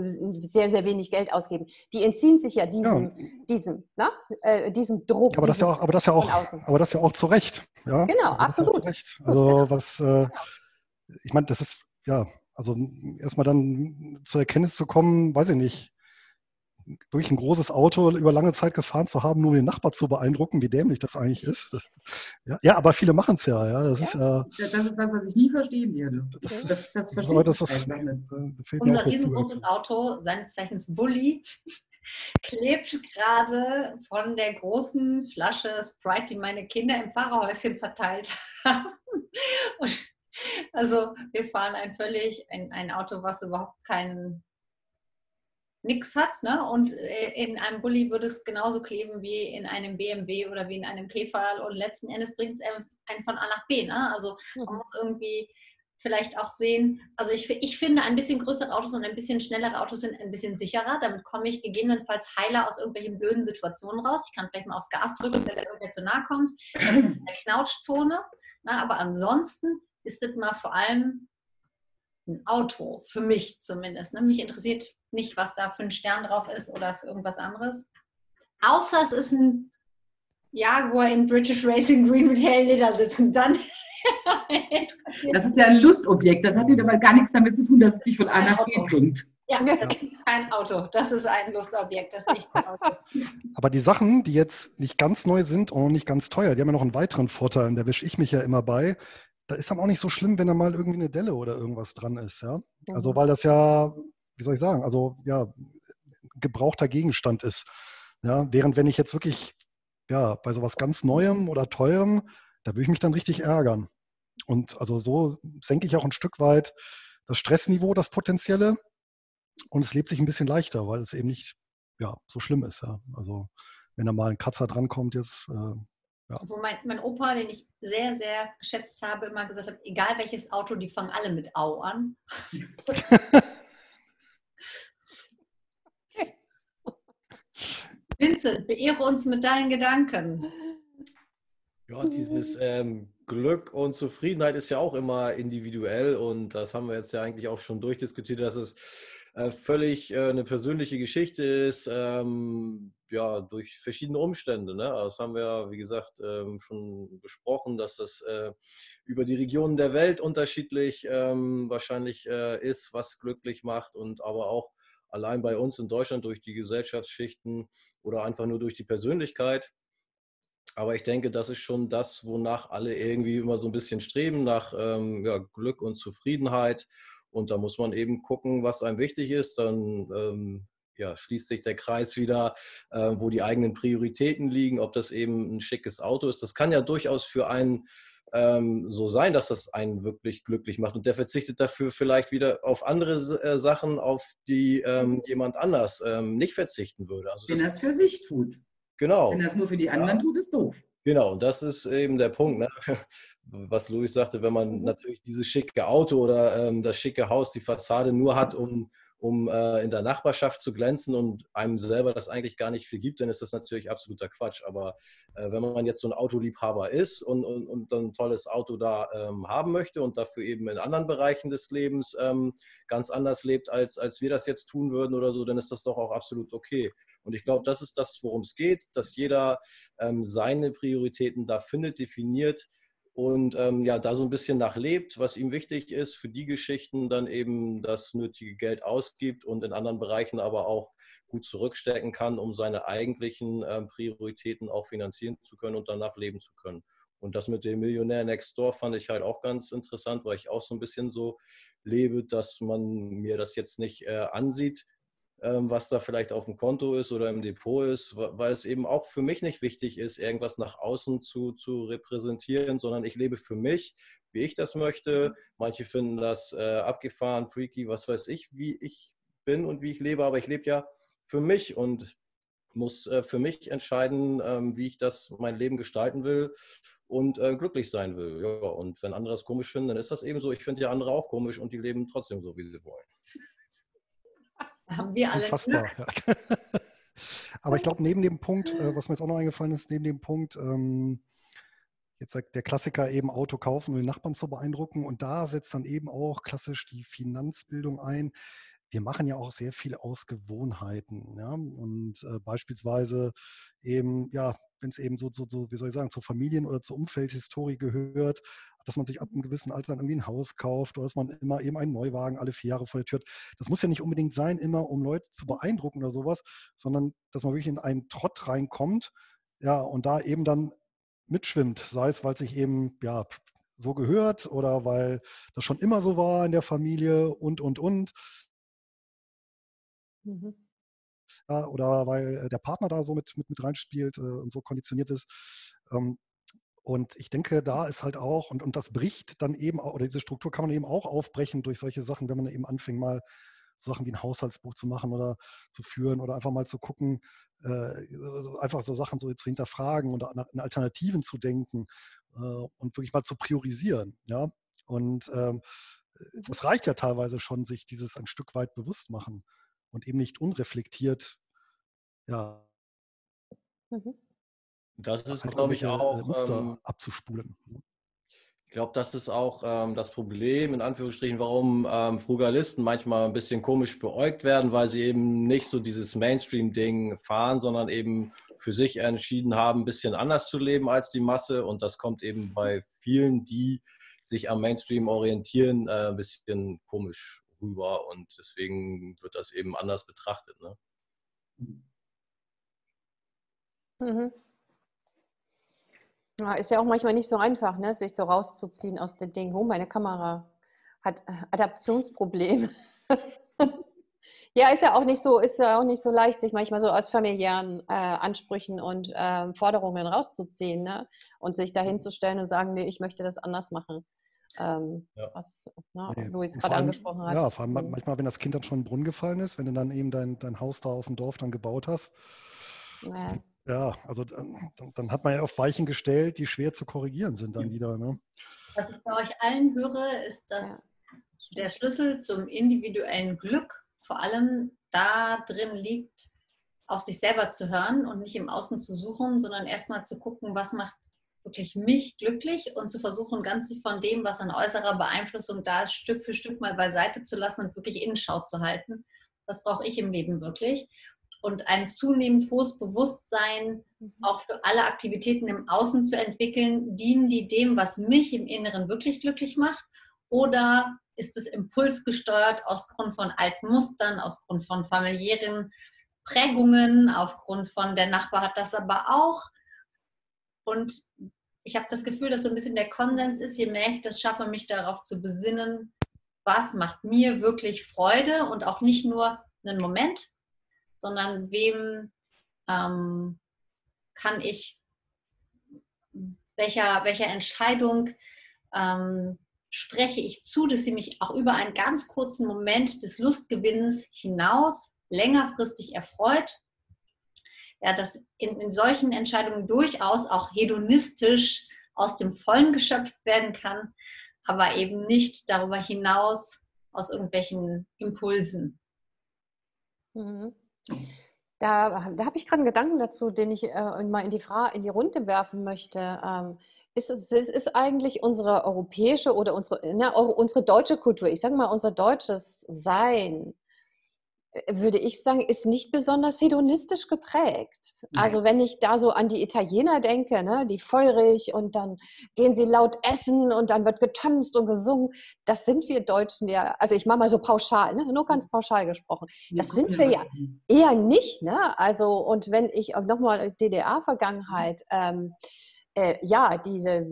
sehr, sehr wenig Geld ausgeben, die entziehen sich ja diesem, ja. diesem, ne? äh, diesem Druck. Aber das, ja auch, aber, das ja auch, aber das ja auch zu Recht. Ja? Genau, also absolut. Ja also was, äh, ich meine, das ist, ja, also erstmal dann zur Erkenntnis zu kommen, weiß ich nicht, durch ein großes Auto über lange Zeit gefahren zu haben, nur um den Nachbar zu beeindrucken, wie dämlich das eigentlich ist. Ja, ja aber viele machen es ja, ja. Das, ja. Ist, ja, das ist was, was ich nie verstehen werde. Das, das, das, verstehe das, das, das, das Unser riesengroßes Auto, seines Zeichens Bulli, klebt gerade von der großen Flasche Sprite, die meine Kinder im Fahrerhäuschen verteilt haben. Und also wir fahren ein völlig, ein, ein Auto, was überhaupt keinen nichts hat. Ne? Und äh, in einem Bulli würde es genauso kleben wie in einem BMW oder wie in einem Käfer. Und letzten Endes bringt es einen von A nach B. Ne? Also man muss irgendwie vielleicht auch sehen, also ich, ich finde, ein bisschen größere Autos und ein bisschen schnellere Autos sind ein bisschen sicherer. Damit komme ich gegebenenfalls heiler aus irgendwelchen blöden Situationen raus. Ich kann vielleicht mal aufs Gas drücken, wenn der irgendwer zu nahe kommt. In der Knautschzone. Na, aber ansonsten ist das mal vor allem ein Auto, für mich zumindest. Ne? Mich interessiert nicht, was da für ein Stern drauf ist oder für irgendwas anderes. Außer es ist ein Jaguar in British Racing Green mit hellen Ledersitzen. Dann das ist ja ein Lustobjekt. Das hat ja aber gar nichts damit zu tun, dass es dich von A nach B bringt. Ja, das ist kein Auto. Das ist ein Lustobjekt. Das ist nicht ein Auto. Aber die Sachen, die jetzt nicht ganz neu sind und nicht ganz teuer, die haben ja noch einen weiteren Vorteil. Und da wische ich mich ja immer bei. Da ist dann auch nicht so schlimm, wenn da mal irgendwie eine Delle oder irgendwas dran ist. Ja? Also, mhm. weil das ja, wie soll ich sagen, also ja, gebrauchter Gegenstand ist. Ja, während wenn ich jetzt wirklich ja, bei sowas ganz Neuem oder Teurem, da würde ich mich dann richtig ärgern. Und also so senke ich auch ein Stück weit das Stressniveau, das potenzielle. Und es lebt sich ein bisschen leichter, weil es eben nicht ja, so schlimm ist. Ja. Also wenn da mal ein Kratzer drankommt jetzt. Äh, ja. Wo mein, mein, Opa, den ich sehr, sehr geschätzt habe, immer gesagt hat, egal welches Auto, die fangen alle mit Au an. Vincent, beehre uns mit deinen Gedanken. Ja, dieses ähm, Glück und Zufriedenheit ist ja auch immer individuell und das haben wir jetzt ja eigentlich auch schon durchdiskutiert, dass es äh, völlig äh, eine persönliche Geschichte ist, ähm, ja, durch verschiedene Umstände. Ne? Das haben wir, wie gesagt, ähm, schon besprochen, dass das äh, über die Regionen der Welt unterschiedlich ähm, wahrscheinlich äh, ist, was glücklich macht und aber auch allein bei uns in Deutschland durch die Gesellschaftsschichten oder einfach nur durch die Persönlichkeit. Aber ich denke, das ist schon das, wonach alle irgendwie immer so ein bisschen streben, nach ähm, ja, Glück und Zufriedenheit. Und da muss man eben gucken, was einem wichtig ist. Dann ähm, ja, schließt sich der Kreis wieder, äh, wo die eigenen Prioritäten liegen, ob das eben ein schickes Auto ist. Das kann ja durchaus für einen ähm, so sein, dass das einen wirklich glücklich macht. Und der verzichtet dafür vielleicht wieder auf andere äh, Sachen, auf die ähm, jemand anders ähm, nicht verzichten würde. Also Wenn er es für sich tut. Genau. Wenn er es nur für die anderen ja. tut, ist doof. Genau, und das ist eben der Punkt, ne? was Luis sagte, wenn man natürlich dieses schicke Auto oder ähm, das schicke Haus, die Fassade nur hat, um um äh, in der Nachbarschaft zu glänzen und einem selber das eigentlich gar nicht viel gibt, dann ist das natürlich absoluter Quatsch. Aber äh, wenn man jetzt so ein Autoliebhaber ist und, und, und ein tolles Auto da ähm, haben möchte und dafür eben in anderen Bereichen des Lebens ähm, ganz anders lebt, als, als wir das jetzt tun würden oder so, dann ist das doch auch absolut okay. Und ich glaube, das ist das, worum es geht, dass jeder ähm, seine Prioritäten da findet, definiert und ähm, ja, da so ein bisschen nachlebt, was ihm wichtig ist, für die Geschichten dann eben das nötige Geld ausgibt und in anderen Bereichen aber auch gut zurückstecken kann, um seine eigentlichen ähm, Prioritäten auch finanzieren zu können und danach leben zu können. Und das mit dem Millionär Next Door fand ich halt auch ganz interessant, weil ich auch so ein bisschen so lebe, dass man mir das jetzt nicht äh, ansieht, was da vielleicht auf dem Konto ist oder im Depot ist, weil es eben auch für mich nicht wichtig ist, irgendwas nach außen zu, zu repräsentieren, sondern ich lebe für mich, wie ich das möchte. Manche finden das äh, abgefahren, freaky, was weiß ich, wie ich bin und wie ich lebe, aber ich lebe ja für mich und muss äh, für mich entscheiden, ähm, wie ich das mein Leben gestalten will und äh, glücklich sein will. Ja, und wenn andere es komisch finden, dann ist das eben so. Ich finde ja andere auch komisch und die leben trotzdem so, wie sie wollen. Haben wir alle. Unfassbar. Ja. Aber ich glaube, neben dem Punkt, äh, was mir jetzt auch noch eingefallen ist, neben dem Punkt, ähm, jetzt sagt der Klassiker eben Auto kaufen, um den Nachbarn zu beeindrucken. Und da setzt dann eben auch klassisch die Finanzbildung ein. Wir machen ja auch sehr viel aus Gewohnheiten. Ja? Und äh, beispielsweise eben, ja, wenn es eben so, so, so, wie soll ich sagen, zur Familien- oder zur Umfeldhistorie gehört, dass man sich ab einem gewissen Alter dann irgendwie ein Haus kauft oder dass man immer eben einen Neuwagen alle vier Jahre vor der Tür hat. Das muss ja nicht unbedingt sein, immer um Leute zu beeindrucken oder sowas, sondern dass man wirklich in einen Trott reinkommt, ja, und da eben dann mitschwimmt, sei es, weil sich eben, ja, so gehört oder weil das schon immer so war in der Familie und, und, und. Mhm. Ja, oder weil der Partner da so mit, mit, mit reinspielt äh, und so konditioniert ist. Ähm, und ich denke, da ist halt auch, und, und das bricht dann eben oder diese Struktur kann man eben auch aufbrechen durch solche Sachen, wenn man eben anfängt, mal Sachen wie ein Haushaltsbuch zu machen oder zu führen oder einfach mal zu gucken, äh, einfach so Sachen so zu hinterfragen oder in Alternativen zu denken äh, und wirklich mal zu priorisieren. Ja? Und ähm, das reicht ja teilweise schon, sich dieses ein Stück weit bewusst machen und eben nicht unreflektiert, ja. Mhm. Das ist, glaube ich, auch. Muster ähm, abzuspulen. Ne? Ich glaube, das ist auch ähm, das Problem, in Anführungsstrichen, warum ähm, Frugalisten manchmal ein bisschen komisch beäugt werden, weil sie eben nicht so dieses Mainstream-Ding fahren, sondern eben für sich entschieden haben, ein bisschen anders zu leben als die Masse. Und das kommt eben bei vielen, die sich am Mainstream orientieren, äh, ein bisschen komisch rüber. Und deswegen wird das eben anders betrachtet. Ne? Mhm. Ja, ist ja auch manchmal nicht so einfach, ne? sich so rauszuziehen aus dem Ding. Oh, meine Kamera hat äh, Adaptionsprobleme. ja, ist ja auch nicht so, ist ja auch nicht so leicht, sich manchmal so aus familiären äh, Ansprüchen und äh, Forderungen rauszuziehen, ne? Und sich dahin zu stellen und sagen, nee, ich möchte das anders machen. Ähm, ja. Was ne, nee. Luis gerade angesprochen hat. Ja, vor allem mhm. manchmal, wenn das Kind dann schon in den Brunnen gefallen ist, wenn du dann eben dein, dein Haus da auf dem Dorf dann gebaut hast. Ja. Ja, also dann, dann, hat man ja auf Weichen gestellt, die schwer zu korrigieren sind dann wieder. Ne? Was ich bei euch allen höre, ist, dass ja. der Schlüssel zum individuellen Glück vor allem da drin liegt, auf sich selber zu hören und nicht im Außen zu suchen, sondern erstmal zu gucken, was macht wirklich mich glücklich und zu versuchen, ganz von dem, was an äußerer Beeinflussung da ist, Stück für Stück mal beiseite zu lassen und wirklich Innenschau zu halten. Was brauche ich im Leben wirklich? Und ein zunehmend hohes Bewusstsein mhm. auch für alle Aktivitäten im Außen zu entwickeln, dienen die dem, was mich im Inneren wirklich glücklich macht? Oder ist es impulsgesteuert aus Grund von alten Mustern, aus Grund von familiären Prägungen, aufgrund von der Nachbar hat das aber auch? Und ich habe das Gefühl, dass so ein bisschen der Konsens ist, je mehr ich das schaffe, mich darauf zu besinnen, was macht mir wirklich Freude und auch nicht nur einen Moment, sondern wem ähm, kann ich, welcher, welcher Entscheidung ähm, spreche ich zu, dass sie mich auch über einen ganz kurzen Moment des Lustgewinns hinaus längerfristig erfreut. Ja, dass in, in solchen Entscheidungen durchaus auch hedonistisch aus dem Vollen geschöpft werden kann, aber eben nicht darüber hinaus aus irgendwelchen Impulsen. Mhm. Da, da habe ich gerade einen Gedanken dazu, den ich äh, mal in die, Fra in die Runde werfen möchte. Ähm, ist, es, ist eigentlich unsere europäische oder unsere, na, unsere deutsche Kultur, ich sage mal unser deutsches Sein, würde ich sagen, ist nicht besonders hedonistisch geprägt. Nein. Also wenn ich da so an die Italiener denke, ne, die feurig und dann gehen sie laut essen und dann wird getanzt und gesungen, das sind wir Deutschen ja, also ich mache mal so pauschal, ne, nur ganz pauschal gesprochen, das sind wir ja eher nicht. Ne? Also und wenn ich nochmal DDR-Vergangenheit ähm, äh, ja, diese,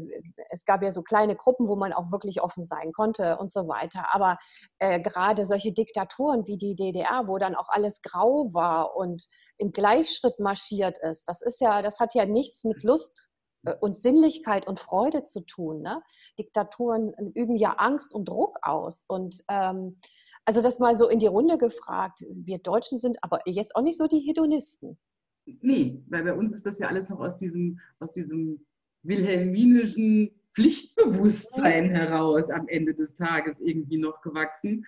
es gab ja so kleine Gruppen, wo man auch wirklich offen sein konnte und so weiter. Aber äh, gerade solche Diktaturen wie die DDR, wo dann auch alles grau war und im Gleichschritt marschiert ist, das ist ja, das hat ja nichts mit Lust äh, und Sinnlichkeit und Freude zu tun. Ne? Diktaturen üben ja Angst und Druck aus. Und ähm, also das mal so in die Runde gefragt, wir Deutschen sind aber jetzt auch nicht so die Hedonisten. Nee, weil bei uns ist das ja alles noch aus diesem, aus diesem wilhelminischen Pflichtbewusstsein heraus am Ende des Tages irgendwie noch gewachsen.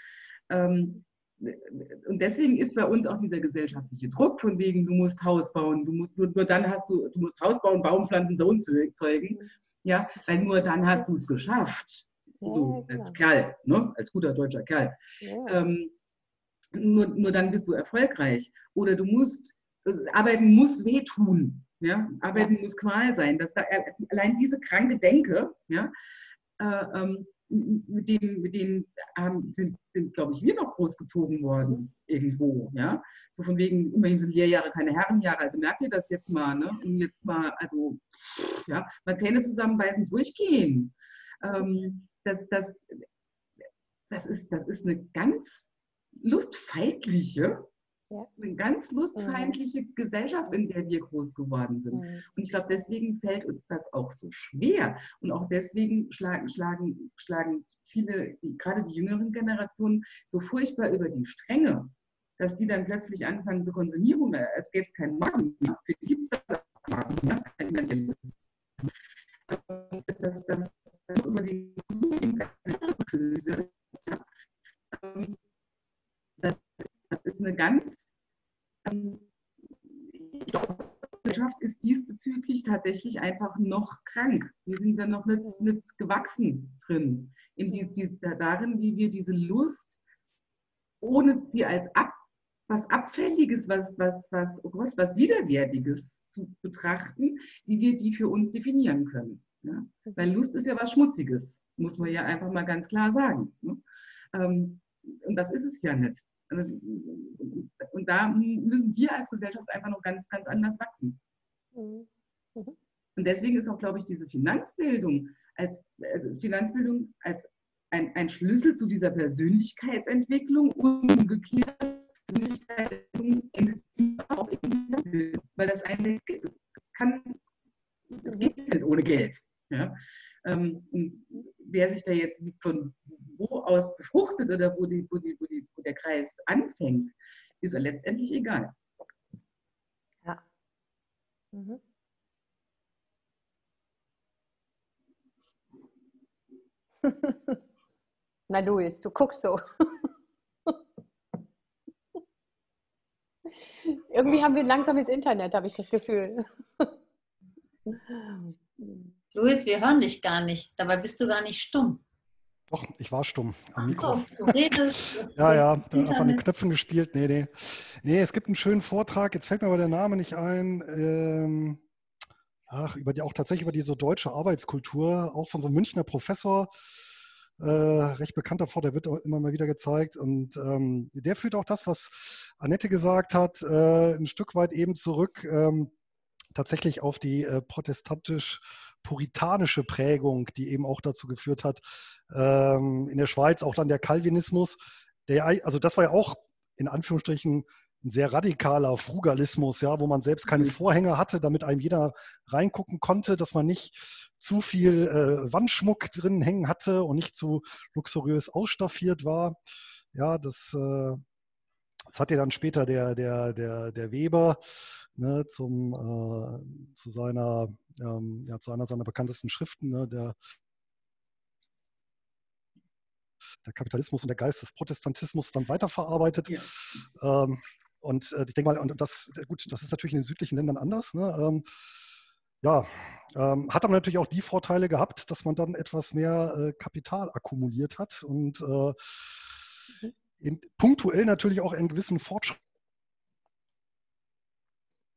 Ähm, und deswegen ist bei uns auch dieser gesellschaftliche Druck von wegen, du musst Haus bauen, du musst nur, nur dann hast du, du musst Haus bauen, Baum pflanzen, Sohn zeugen, ja, weil nur dann hast du es geschafft. Ja, so als Kerl, ne? als guter deutscher Kerl. Ja. Ähm, nur, nur dann bist du erfolgreich. Oder du musst, arbeiten muss wehtun. Ja? Arbeiten ja. muss Qual sein. Dass da, allein diese kranke Denke, ja, äh, ähm, mit denen, mit denen ähm, sind, sind glaube ich, wir noch großgezogen worden irgendwo. Ja? So von wegen, immerhin sind Lehrjahre keine Herrenjahre. Also merkt ihr das jetzt mal. Ne? Und jetzt mal, also, ja, mal Zähne zusammenbeißen, durchgehen. Ähm, das, das, das, ist, das ist eine ganz lustfeindliche ja. Eine ganz lustfeindliche mhm. Gesellschaft, in der wir groß geworden sind. Mhm. Und ich glaube, deswegen fällt uns das auch so schwer. Und auch deswegen schlagen, schlagen, schlagen viele, gerade die jüngeren Generationen, so furchtbar über die Stränge, dass die dann plötzlich anfangen zu konsumieren, als gäbe es keinen Magen mehr. Für die gibt es Magen, ne? kein Das, das, das, über die das, das ist eine ganz, ich glaube, die Gesellschaft ist diesbezüglich tatsächlich einfach noch krank. Wir sind da noch nicht, nicht gewachsen drin, in dies, dies, darin, wie wir diese Lust, ohne sie als ab, was Abfälliges, was, was, was, oh Gott, was Widerwärtiges zu betrachten, wie wir die für uns definieren können. Ja? Weil Lust ist ja was Schmutziges, muss man ja einfach mal ganz klar sagen. Ne? Ähm, und das ist es ja nicht. Also, und da müssen wir als Gesellschaft einfach noch ganz, ganz anders wachsen. Mhm. Mhm. Und deswegen ist auch, glaube ich, diese Finanzbildung als, also Finanzbildung als ein, ein Schlüssel zu dieser Persönlichkeitsentwicklung umgekehrt Persönlichkeitsentwicklung auch in Finanzbildung, weil das eine kann, es geht nicht ohne Geld. Ja? Ähm, wer sich da jetzt von wo aus befruchtet oder wo, die, wo, die, wo, die, wo der Kreis anfängt, ist er letztendlich egal. Ja. Mhm. Na Luis, du guckst so. Irgendwie haben wir ein langsames Internet, habe ich das Gefühl. Luis, wir hören dich gar nicht. Dabei bist du gar nicht stumm. Doch, ich war stumm am Mikro. So, du redest. ja, ja, einfach an den Knöpfen gespielt. Nee, nee. Nee, es gibt einen schönen Vortrag, jetzt fällt mir aber der Name nicht ein. Ähm, ach, über die, auch tatsächlich über diese deutsche Arbeitskultur, auch von so einem Münchner Professor, äh, recht bekannter vor, der wird auch immer mal wieder gezeigt. Und ähm, der führt auch das, was Annette gesagt hat, äh, ein Stück weit eben zurück. Ähm, tatsächlich auf die äh, protestantisch-puritanische Prägung, die eben auch dazu geführt hat, ähm, in der Schweiz auch dann der Calvinismus, der also das war ja auch in Anführungsstrichen ein sehr radikaler Frugalismus, ja, wo man selbst keine mhm. Vorhänge hatte, damit einem jeder reingucken konnte, dass man nicht zu viel äh, Wandschmuck drin hängen hatte und nicht zu luxuriös ausstaffiert war. Ja, das äh, das hat ja dann später der, der, der, der Weber ne, zum, äh, zu, seiner, ähm, ja, zu einer seiner bekanntesten Schriften, ne, der, der Kapitalismus und der Geist des Protestantismus dann weiterverarbeitet. Ja. Ähm, und äh, ich denke mal, und das, gut, das ist natürlich in den südlichen Ländern anders. Ne? Ähm, ja, ähm, hat aber natürlich auch die Vorteile gehabt, dass man dann etwas mehr äh, Kapital akkumuliert hat und äh, mhm in, punktuell natürlich auch einen gewissen Fortschritt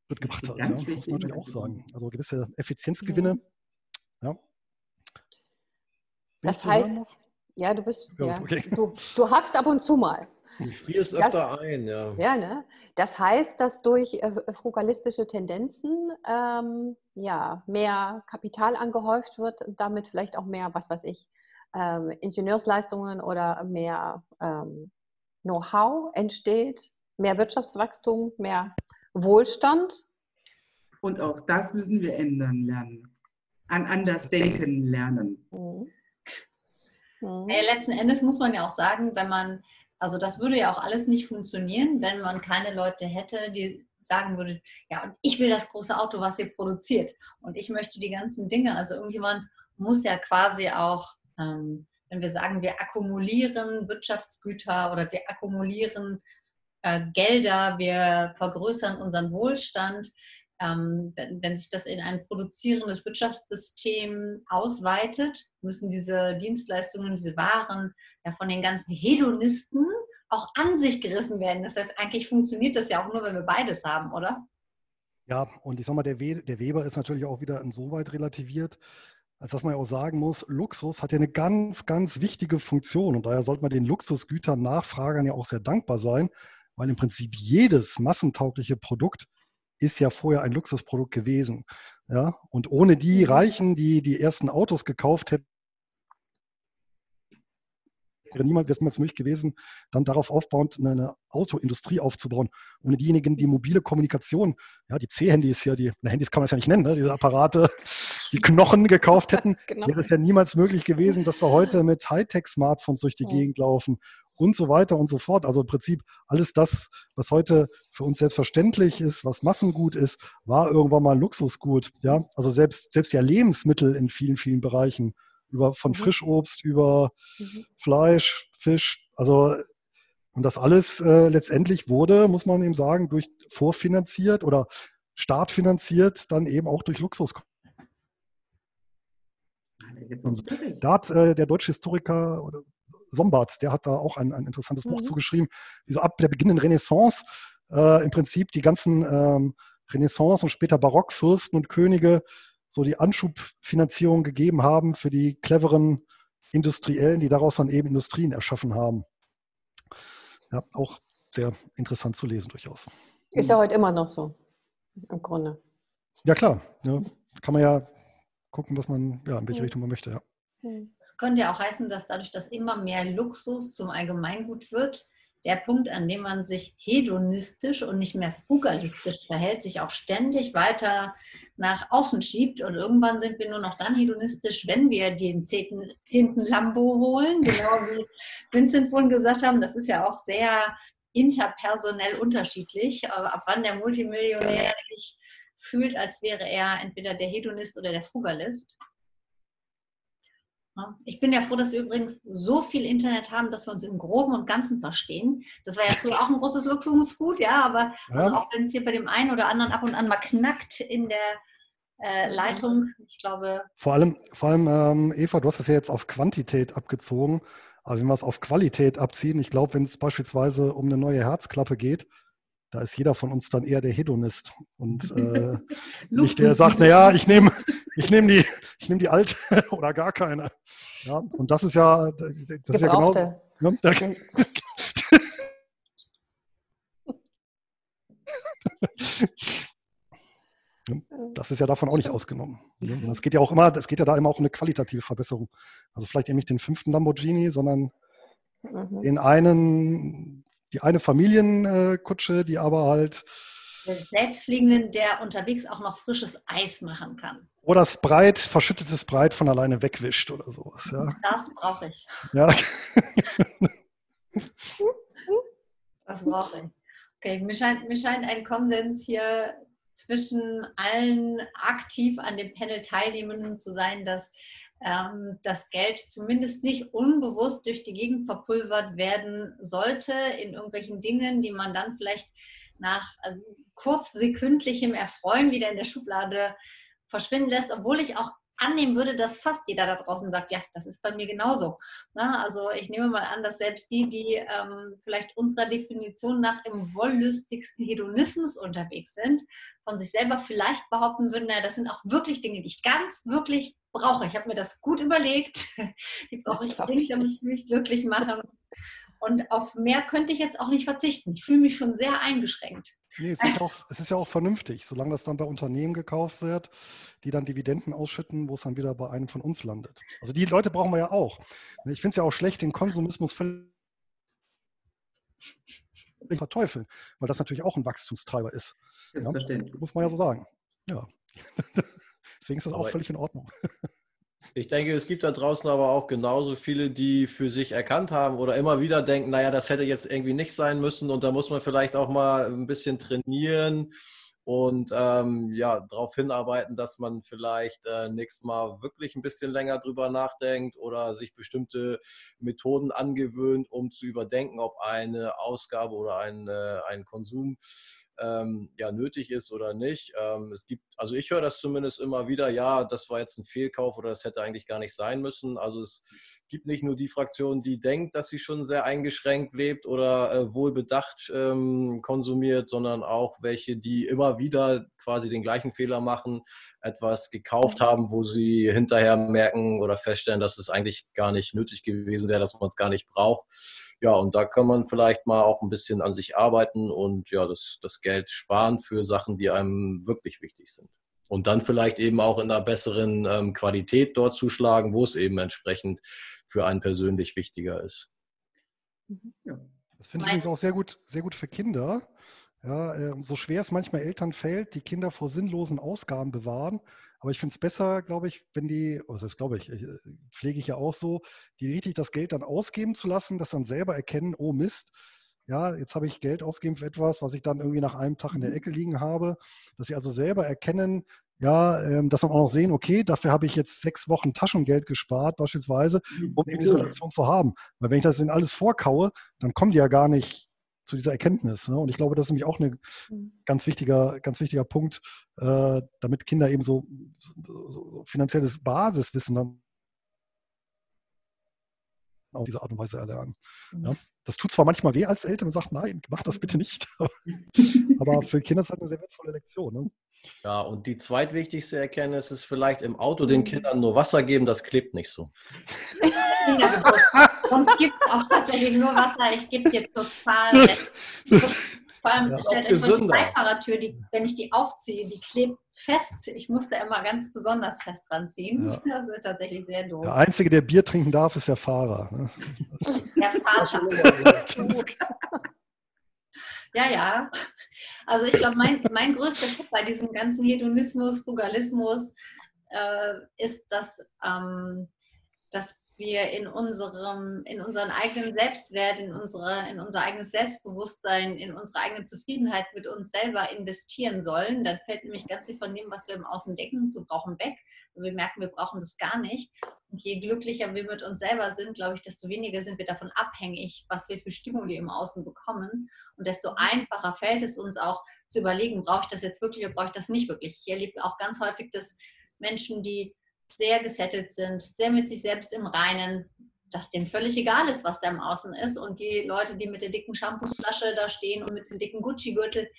gebracht hat. Ja, muss man natürlich auch sagen. Also gewisse Effizienzgewinne. Ja. Das heißt, ja, du bist, ja, ja okay. du, du hakst ab und zu mal. Du frierst öfter das, ein, ja. Ja, ne? Das heißt, dass durch äh, frugalistische Tendenzen ähm, ja, mehr Kapital angehäuft wird und damit vielleicht auch mehr, was weiß ich, ähm, Ingenieursleistungen oder mehr ähm, Know-how entsteht, mehr Wirtschaftswachstum, mehr Wohlstand. Und auch das müssen wir ändern lernen. An anders denken lernen. Mhm. Mhm. Ja, letzten Endes muss man ja auch sagen, wenn man, also das würde ja auch alles nicht funktionieren, wenn man keine Leute hätte, die sagen würde, ja, und ich will das große Auto, was ihr produziert. Und ich möchte die ganzen Dinge. Also irgendjemand muss ja quasi auch ähm, wenn wir sagen, wir akkumulieren Wirtschaftsgüter oder wir akkumulieren äh, Gelder, wir vergrößern unseren Wohlstand, ähm, wenn, wenn, sich das in ein produzierendes Wirtschaftssystem ausweitet, müssen diese Dienstleistungen, diese Waren ja von den ganzen Hedonisten auch an sich gerissen werden. Das heißt, eigentlich funktioniert das ja auch nur, wenn wir beides haben, oder? Ja, und ich sag mal, der, der Weber ist natürlich auch wieder insoweit relativiert, als dass man ja auch sagen muss, Luxus hat ja eine ganz, ganz wichtige Funktion und daher sollte man den Luxusgütern Nachfragern ja auch sehr dankbar sein, weil im Prinzip jedes massentaugliche Produkt ist ja vorher ein Luxusprodukt gewesen. Ja? Und ohne die mhm. Reichen, die die ersten Autos gekauft hätten, wäre es möglich gewesen, dann darauf aufbauend eine Autoindustrie aufzubauen. Ohne diejenigen, die mobile Kommunikation, ja, die C-Handys hier, die na, Handys kann man es ja nicht nennen, ne, diese Apparate, die Knochen gekauft hätten, genau. wäre es ja niemals möglich gewesen, dass wir heute mit Hightech-Smartphones durch die ja. Gegend laufen und so weiter und so fort. Also im Prinzip alles das, was heute für uns selbstverständlich ist, was Massengut ist, war irgendwann mal Luxusgut. Ja, also selbst, selbst ja Lebensmittel in vielen, vielen Bereichen über von Mhm. Frischobst über Mhm. Fleisch, Fisch, also und das alles äh, letztendlich wurde, muss man eben sagen, durch vorfinanziert oder staatfinanziert, dann eben auch durch Luxus. Schwierig. Da hat äh, der deutsche Historiker oder Sombart, der hat da auch ein, ein interessantes Buch Mhm. zugeschrieben, wie so ab der beginnenden Renaissance äh, im Prinzip die ganzen ähm, Renaissance und später Barockfürsten und Könige so die Anschubfinanzierung gegeben haben für die cleveren Industriellen, die daraus dann eben Industrien erschaffen haben. Ja, auch sehr interessant zu lesen durchaus. Ist ja heute immer noch so, im Grunde. Ja klar, ne? kann man ja gucken, was man, ja, in welche Mhm. Richtung man möchte. Ja. Das könnte ja auch heißen, dass dadurch, dass immer mehr Luxus zum Allgemeingut wird, der Punkt, an dem man sich hedonistisch und nicht mehr frugalistisch verhält, sich auch ständig weiter nach außen schiebt. Und irgendwann sind wir nur noch dann hedonistisch, wenn wir den zehnten, zehnten Lambo holen. Genau wie Vincent vorhin gesagt haben, das ist ja auch sehr interpersonell unterschiedlich. Ab wann der Multimillionär sich fühlt, als wäre er entweder der Hedonist oder der Frugalist. Ich bin ja froh, dass wir übrigens so viel Internet haben, dass wir uns im Groben und Ganzen verstehen. Das war ja früher auch ein großes Luxusgut, ja, aber also Ja. auch wenn es hier bei dem einen oder anderen ab und an mal knackt in der äh, Leitung, ich glaube, Vor allem, vor allem ähm, Eva, du hast das ja jetzt auf Quantität abgezogen. Aber wenn wir es auf Qualität abziehen, ich glaube, wenn es beispielsweise um eine neue Herzklappe geht, da ist jeder von uns dann eher der Hedonist und äh, nicht der sagt, naja, ich nehme ich nehm die, ich nehm die alte oder gar keine. Ja, und das ist ja, das ist ja genau. Ne, da, das ist ja davon auch nicht ausgenommen. Ne? Und es geht ja auch immer, es geht ja da immer auch um eine qualitative Verbesserung. Also vielleicht eben nicht den fünften Lamborghini, sondern Mhm. den einen, die eine Familienkutsche, die aber halt der Selbstfliegenden, der unterwegs auch noch frisches Eis machen kann. Oder das Breit, verschüttetes Breit von alleine wegwischt oder sowas. Ja, Das brauche ich. ja. Das brauche ich. Okay, mir scheint, mir scheint ein Konsens hier zwischen allen aktiv an dem Panel Teilnehmenden zu sein, dass ähm, das Geld zumindest nicht unbewusst durch die Gegend verpulvert werden sollte in irgendwelchen Dingen, die man dann vielleicht nach äh, kurzsekündlichem Erfreuen wieder in der Schublade verschwinden lässt, obwohl ich auch annehmen würde, dass fast jeder da draußen sagt, ja, das ist bei mir genauso. Na, also ich nehme mal an, dass selbst die, die ähm, vielleicht unserer Definition nach im wollüstigsten Hedonismus unterwegs sind, von sich selber vielleicht behaupten würden, naja, das sind auch wirklich Dinge, die ich ganz wirklich brauche. Ich habe mir das gut überlegt. Die brauche ich dringend, ich damit sie mich glücklich machen. Und auf mehr könnte ich jetzt auch nicht verzichten. Ich fühle mich schon sehr eingeschränkt. Nee, es ist, ja auch, es ist ja auch vernünftig, solange das dann bei Unternehmen gekauft wird, die dann Dividenden ausschütten, wo es dann wieder bei einem von uns landet. Also die Leute brauchen wir ja auch. Ich finde es ja auch schlecht, den Konsumismus völlig verteufeln, weil das natürlich auch ein Wachstumstreiber ist. Selbstverständlich. Muss man ja so sagen. Ja. Deswegen ist das auch Aber- völlig in Ordnung. Ich denke, es gibt da draußen aber auch genauso viele, die für sich erkannt haben oder immer wieder denken, naja, das hätte jetzt irgendwie nicht sein müssen und da muss man vielleicht auch mal ein bisschen trainieren und ähm, ja, darauf hinarbeiten, dass man vielleicht äh, nächstes Mal wirklich ein bisschen länger drüber nachdenkt oder sich bestimmte Methoden angewöhnt, um zu überdenken, ob eine Ausgabe oder ein, äh, ein Konsum ähm, ja, nötig ist oder nicht. Ähm, es gibt, also ich höre das zumindest immer wieder, ja, das war jetzt ein Fehlkauf oder das hätte eigentlich gar nicht sein müssen. Also es gibt nicht nur die Fraktion, die denkt, dass sie schon sehr eingeschränkt lebt oder äh, wohlbedacht ähm, konsumiert, sondern auch welche, die immer wieder quasi den gleichen Fehler machen, etwas gekauft haben, wo sie hinterher merken oder feststellen, dass es eigentlich gar nicht nötig gewesen wäre, dass man es gar nicht braucht. Ja, und da kann man vielleicht mal auch ein bisschen an sich arbeiten und ja, das, das Geld sparen für Sachen, die einem wirklich wichtig sind. Und dann vielleicht eben auch in einer besseren ähm, Qualität dort zuschlagen, wo es eben entsprechend für einen persönlich wichtiger ist. Das finde ich übrigens auch sehr gut, sehr gut für Kinder. Ja, ähm, so schwer es manchmal Eltern fällt, die Kinder vor sinnlosen Ausgaben bewahren. Aber ich finde es besser, glaube ich, wenn die, oh, das ist, glaube ich, äh, pflege ich ja auch so, die richtig das Geld dann ausgeben zu lassen, das dann selber erkennen, oh Mist, ja, jetzt habe ich Geld ausgegeben für etwas, was ich dann irgendwie nach einem Tag in der Ecke liegen habe, dass sie also selber erkennen, ja, ähm, dass dann auch noch sehen, okay, dafür habe ich jetzt sechs Wochen Taschengeld gespart, beispielsweise, um eben diese Relation zu haben. Weil wenn ich das in alles vorkaue, dann kommen die ja gar nicht zu dieser Erkenntnis. Ne? Und ich glaube, das ist nämlich auch ein Mhm. ganz wichtiger, ganz wichtiger Punkt, äh, damit Kinder eben so, so, so finanzielles Basiswissen dann auf diese Art und Weise erlernen. Ja? Das tut zwar manchmal weh als Eltern und sagt, nein, mach das bitte nicht. Aber für Kinder ist das eine sehr wertvolle Lektion. Ne? Ja, und die zweitwichtigste Erkenntnis ist vielleicht im Auto den Kindern nur Wasser geben, das klebt nicht so. Sonst gibt es auch tatsächlich nur Wasser. Ich gebe dir total recht. Vor allem, Ja, stellt euch die. Beifahrertür, die, wenn ich die aufziehe, die klebt fest. Ich musste immer ganz besonders fest ranziehen. Ja. Das wird tatsächlich sehr doof. Der Einzige, der Bier trinken darf, ist der Fahrer. Ne? Der Vater. Ja, ja. Also ich glaube, mein, mein größter Tipp bei diesem ganzen Hedonismus, Frugalismus äh, ist, dass, ähm, dass wir in unserem, in unseren eigenen Selbstwert, in, unsere, in unser eigenes Selbstbewusstsein, in unsere eigene Zufriedenheit mit uns selber investieren sollen. Dann fällt nämlich ganz viel von dem, was wir im Außen denken, zu brauchen, weg. Und wir merken, wir brauchen das gar nicht. Und je glücklicher wir mit uns selber sind, glaube ich, desto weniger sind wir davon abhängig, was wir für Stimuli im Außen bekommen. Und desto einfacher fällt es uns auch zu überlegen, brauche ich das jetzt wirklich oder brauche ich das nicht wirklich. Ich erlebe auch ganz häufig, dass Menschen, die sehr gesettelt sind, sehr mit sich selbst im Reinen, dass denen völlig egal ist, was da im Außen ist. Und die Leute, die mit der dicken Shampoosflasche da stehen und mit dem dicken Gucci-Gürtel,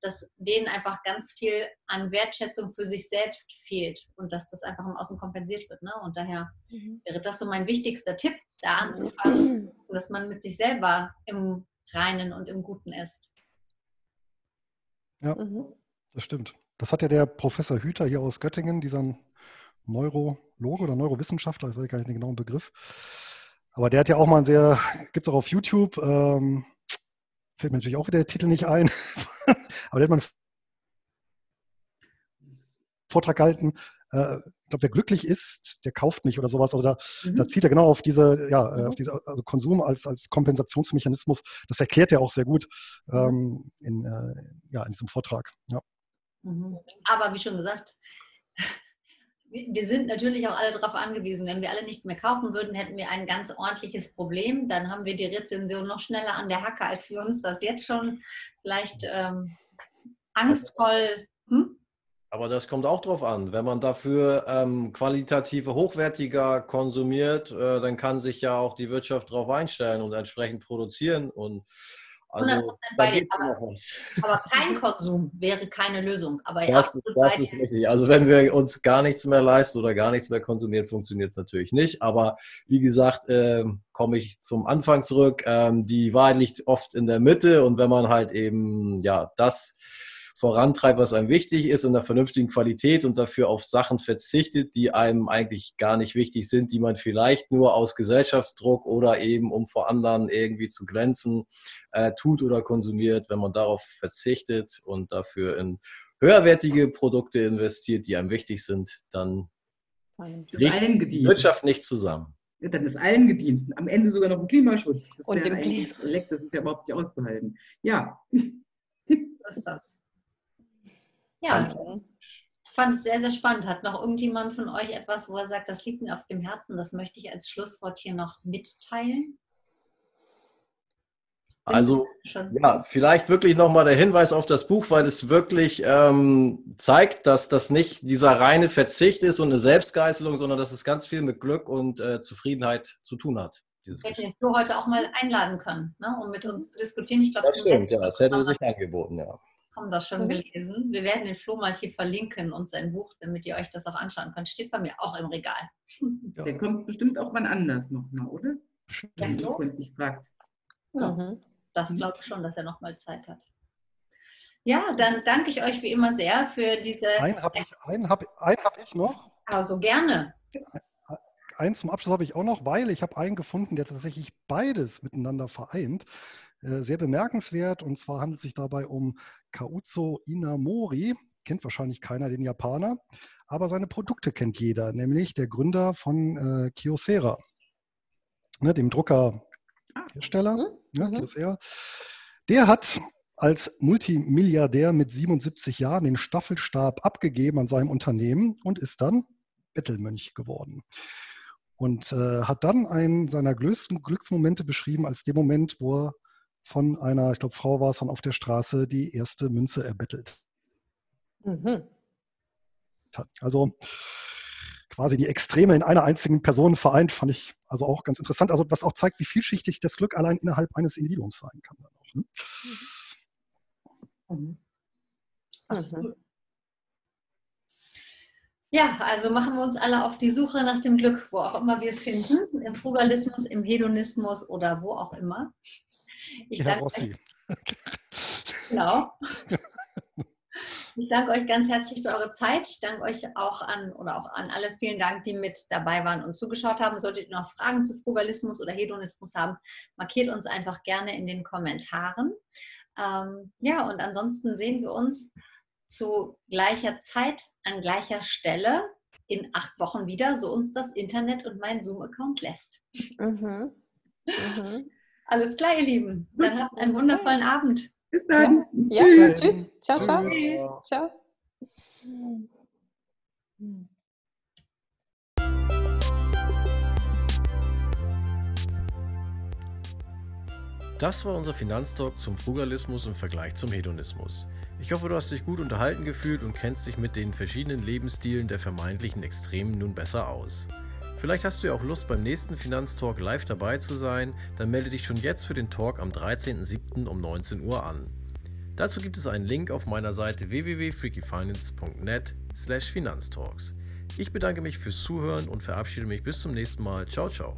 dass denen einfach ganz viel an Wertschätzung für sich selbst fehlt und dass das einfach im Außen kompensiert wird. Ne? Und daher Mhm. wäre das so mein wichtigster Tipp, da anzufangen, dass man mit sich selber im Reinen und im Guten ist. Mhm. Das stimmt. Das hat ja der Professor Hüter hier aus Göttingen, dieser Neurologe oder Neurowissenschaftler, ich weiß gar nicht den genauen Begriff. Aber der hat ja auch mal ein sehr, gibt es auch auf YouTube, ähm, fällt mir natürlich auch wieder der Titel nicht ein, aber der hat mal einen Vortrag gehalten, äh, ich glaube, wer glücklich ist, der kauft nicht oder sowas. Also da, da zieht er genau auf diese, ja, äh, Mhm. auf diese also Konsum als, als Kompensationsmechanismus. Das erklärt er auch sehr gut ähm, in, äh, ja, in diesem Vortrag. Ja. Mhm. Aber wie schon gesagt, wir sind natürlich auch alle darauf angewiesen. Wenn wir alle nicht mehr kaufen würden, hätten wir ein ganz ordentliches Problem. Dann haben wir die Rezension noch schneller an der Hacke, als wir uns das jetzt schon vielleicht ähm, angstvoll. Hm? Aber das kommt auch drauf an. Wenn man dafür ähm, qualitative, hochwertiger konsumiert, äh, dann kann sich ja auch die Wirtschaft darauf einstellen und entsprechend produzieren. Und also 100% da geht aber- noch was. Aber kein Konsum wäre keine Lösung. Aber Das, das ist richtig. Also wenn wir uns gar nichts mehr leisten oder gar nichts mehr konsumieren, funktioniert es natürlich nicht. Aber wie gesagt, ähm, komme ich zum Anfang zurück. Ähm, die Wahrheit liegt oft in der Mitte und wenn man halt eben ja das vorantreibt, was einem wichtig ist, in einer vernünftigen Qualität und dafür auf Sachen verzichtet, die einem eigentlich gar nicht wichtig sind, die man vielleicht nur aus Gesellschaftsdruck oder eben um vor anderen irgendwie zu glänzen äh, tut oder konsumiert, wenn man darauf verzichtet und dafür in höherwertige Produkte investiert, die einem wichtig sind, dann Ist bricht allen die gedient. Wirtschaft nicht zusammen. Ja, dann ist allen gedient. Am Ende sogar noch ein Klimaschutz. Das Und dem eigentlich Leck, das ist ja überhaupt nicht auszuhalten. Ja, So ist das. Ja, ich fand es sehr, sehr spannend. Hat noch irgendjemand von euch etwas, wo er sagt, das liegt mir auf dem Herzen, das möchte ich als Schlusswort hier noch mitteilen? Also. Ja, vielleicht wirklich nochmal der Hinweis auf das Buch, weil es wirklich ähm, zeigt, dass das nicht dieser reine Verzicht ist und eine Selbstgeißelung, sondern dass es ganz viel mit Glück und äh, Zufriedenheit zu tun hat. Dieses hätten Geschäft. den Flo heute auch mal einladen können, ne, um mit uns zu diskutieren. Ich glaube, Das stimmt, ja, das hätte sich angeboten, ja. Haben das schon Mhm. gelesen. Wir werden den Flo mal hier verlinken und sein Buch, damit ihr euch das auch anschauen könnt. Steht bei mir auch im Regal. Ja, der kommt bestimmt auch wann anders nochmal, oder? Ja, stimmt. so. Wenn ich fragt. Ja, Mhm. das Mhm. glaube ich schon, dass er noch mal Zeit hat. Ja, dann danke ich euch wie immer sehr für diese. Einen habe ich, einen hab, einen hab ich noch. Also gerne. Einen zum Abschluss habe ich auch noch, weil ich habe einen gefunden, der tatsächlich beides miteinander vereint. Äh, Sehr bemerkenswert. Und zwar handelt es sich dabei um Kauzo Inamori. Kennt wahrscheinlich keiner den Japaner. Aber seine Produkte kennt jeder, nämlich der Gründer von äh, Kyocera, ne, dem Druckerhersteller. Mhm. Ne, Mhm. Kyocera. Der hat als Multimilliardär mit 77 Jahren den Staffelstab abgegeben an seinem Unternehmen und ist dann Bettelmönch geworden. Und äh, hat dann einen seiner größten Glücksmomente beschrieben als den Moment, wo er von einer, ich glaube, Frau war es dann auf der Straße, die erste Münze erbettelt. Mhm. Also quasi die Extreme in einer einzigen Person vereint, fand ich also auch ganz interessant. Also was auch zeigt, wie vielschichtig das Glück allein innerhalb eines Individuums sein kann. Auch, ne? mhm. Absolut. Ja, also machen wir uns alle auf die Suche nach dem Glück, wo auch immer wir es finden, im Frugalismus, im Hedonismus oder wo auch immer. Ich ja, danke Rossi. Euch, genau. Ich danke euch ganz herzlich für eure Zeit. Ich danke euch auch an oder auch an alle vielen Dank, die mit dabei waren und zugeschaut haben. Solltet ihr noch Fragen zu Frugalismus oder Hedonismus haben, markiert uns einfach gerne in den Kommentaren. Ähm, ja, und ansonsten sehen wir uns zu gleicher Zeit an gleicher Stelle in acht Wochen wieder, so uns das Internet und mein Zoom-Account lässt. Mhm. Mhm. Alles klar, ihr Lieben. Dann habt einen wundervollen Abend. Bis dann. Ja, ja. tschüss. Ciao, ciao. Tschüss. Ciao. Das war unser Finanztalk zum Frugalismus im Vergleich zum Hedonismus. Ich hoffe, du hast dich gut unterhalten gefühlt und kennst dich mit den verschiedenen Lebensstilen der vermeintlichen Extremen nun besser aus. Vielleicht hast du ja auch Lust, beim nächsten Finanztalk live dabei zu sein, dann melde dich schon jetzt für den Talk am 13.07. um 19 Uhr an. Dazu gibt es einen Link auf meiner Seite www.freakyfinance.net slash Finanztalks. Ich bedanke mich fürs Zuhören und verabschiede mich bis zum nächsten Mal. Ciao, ciao.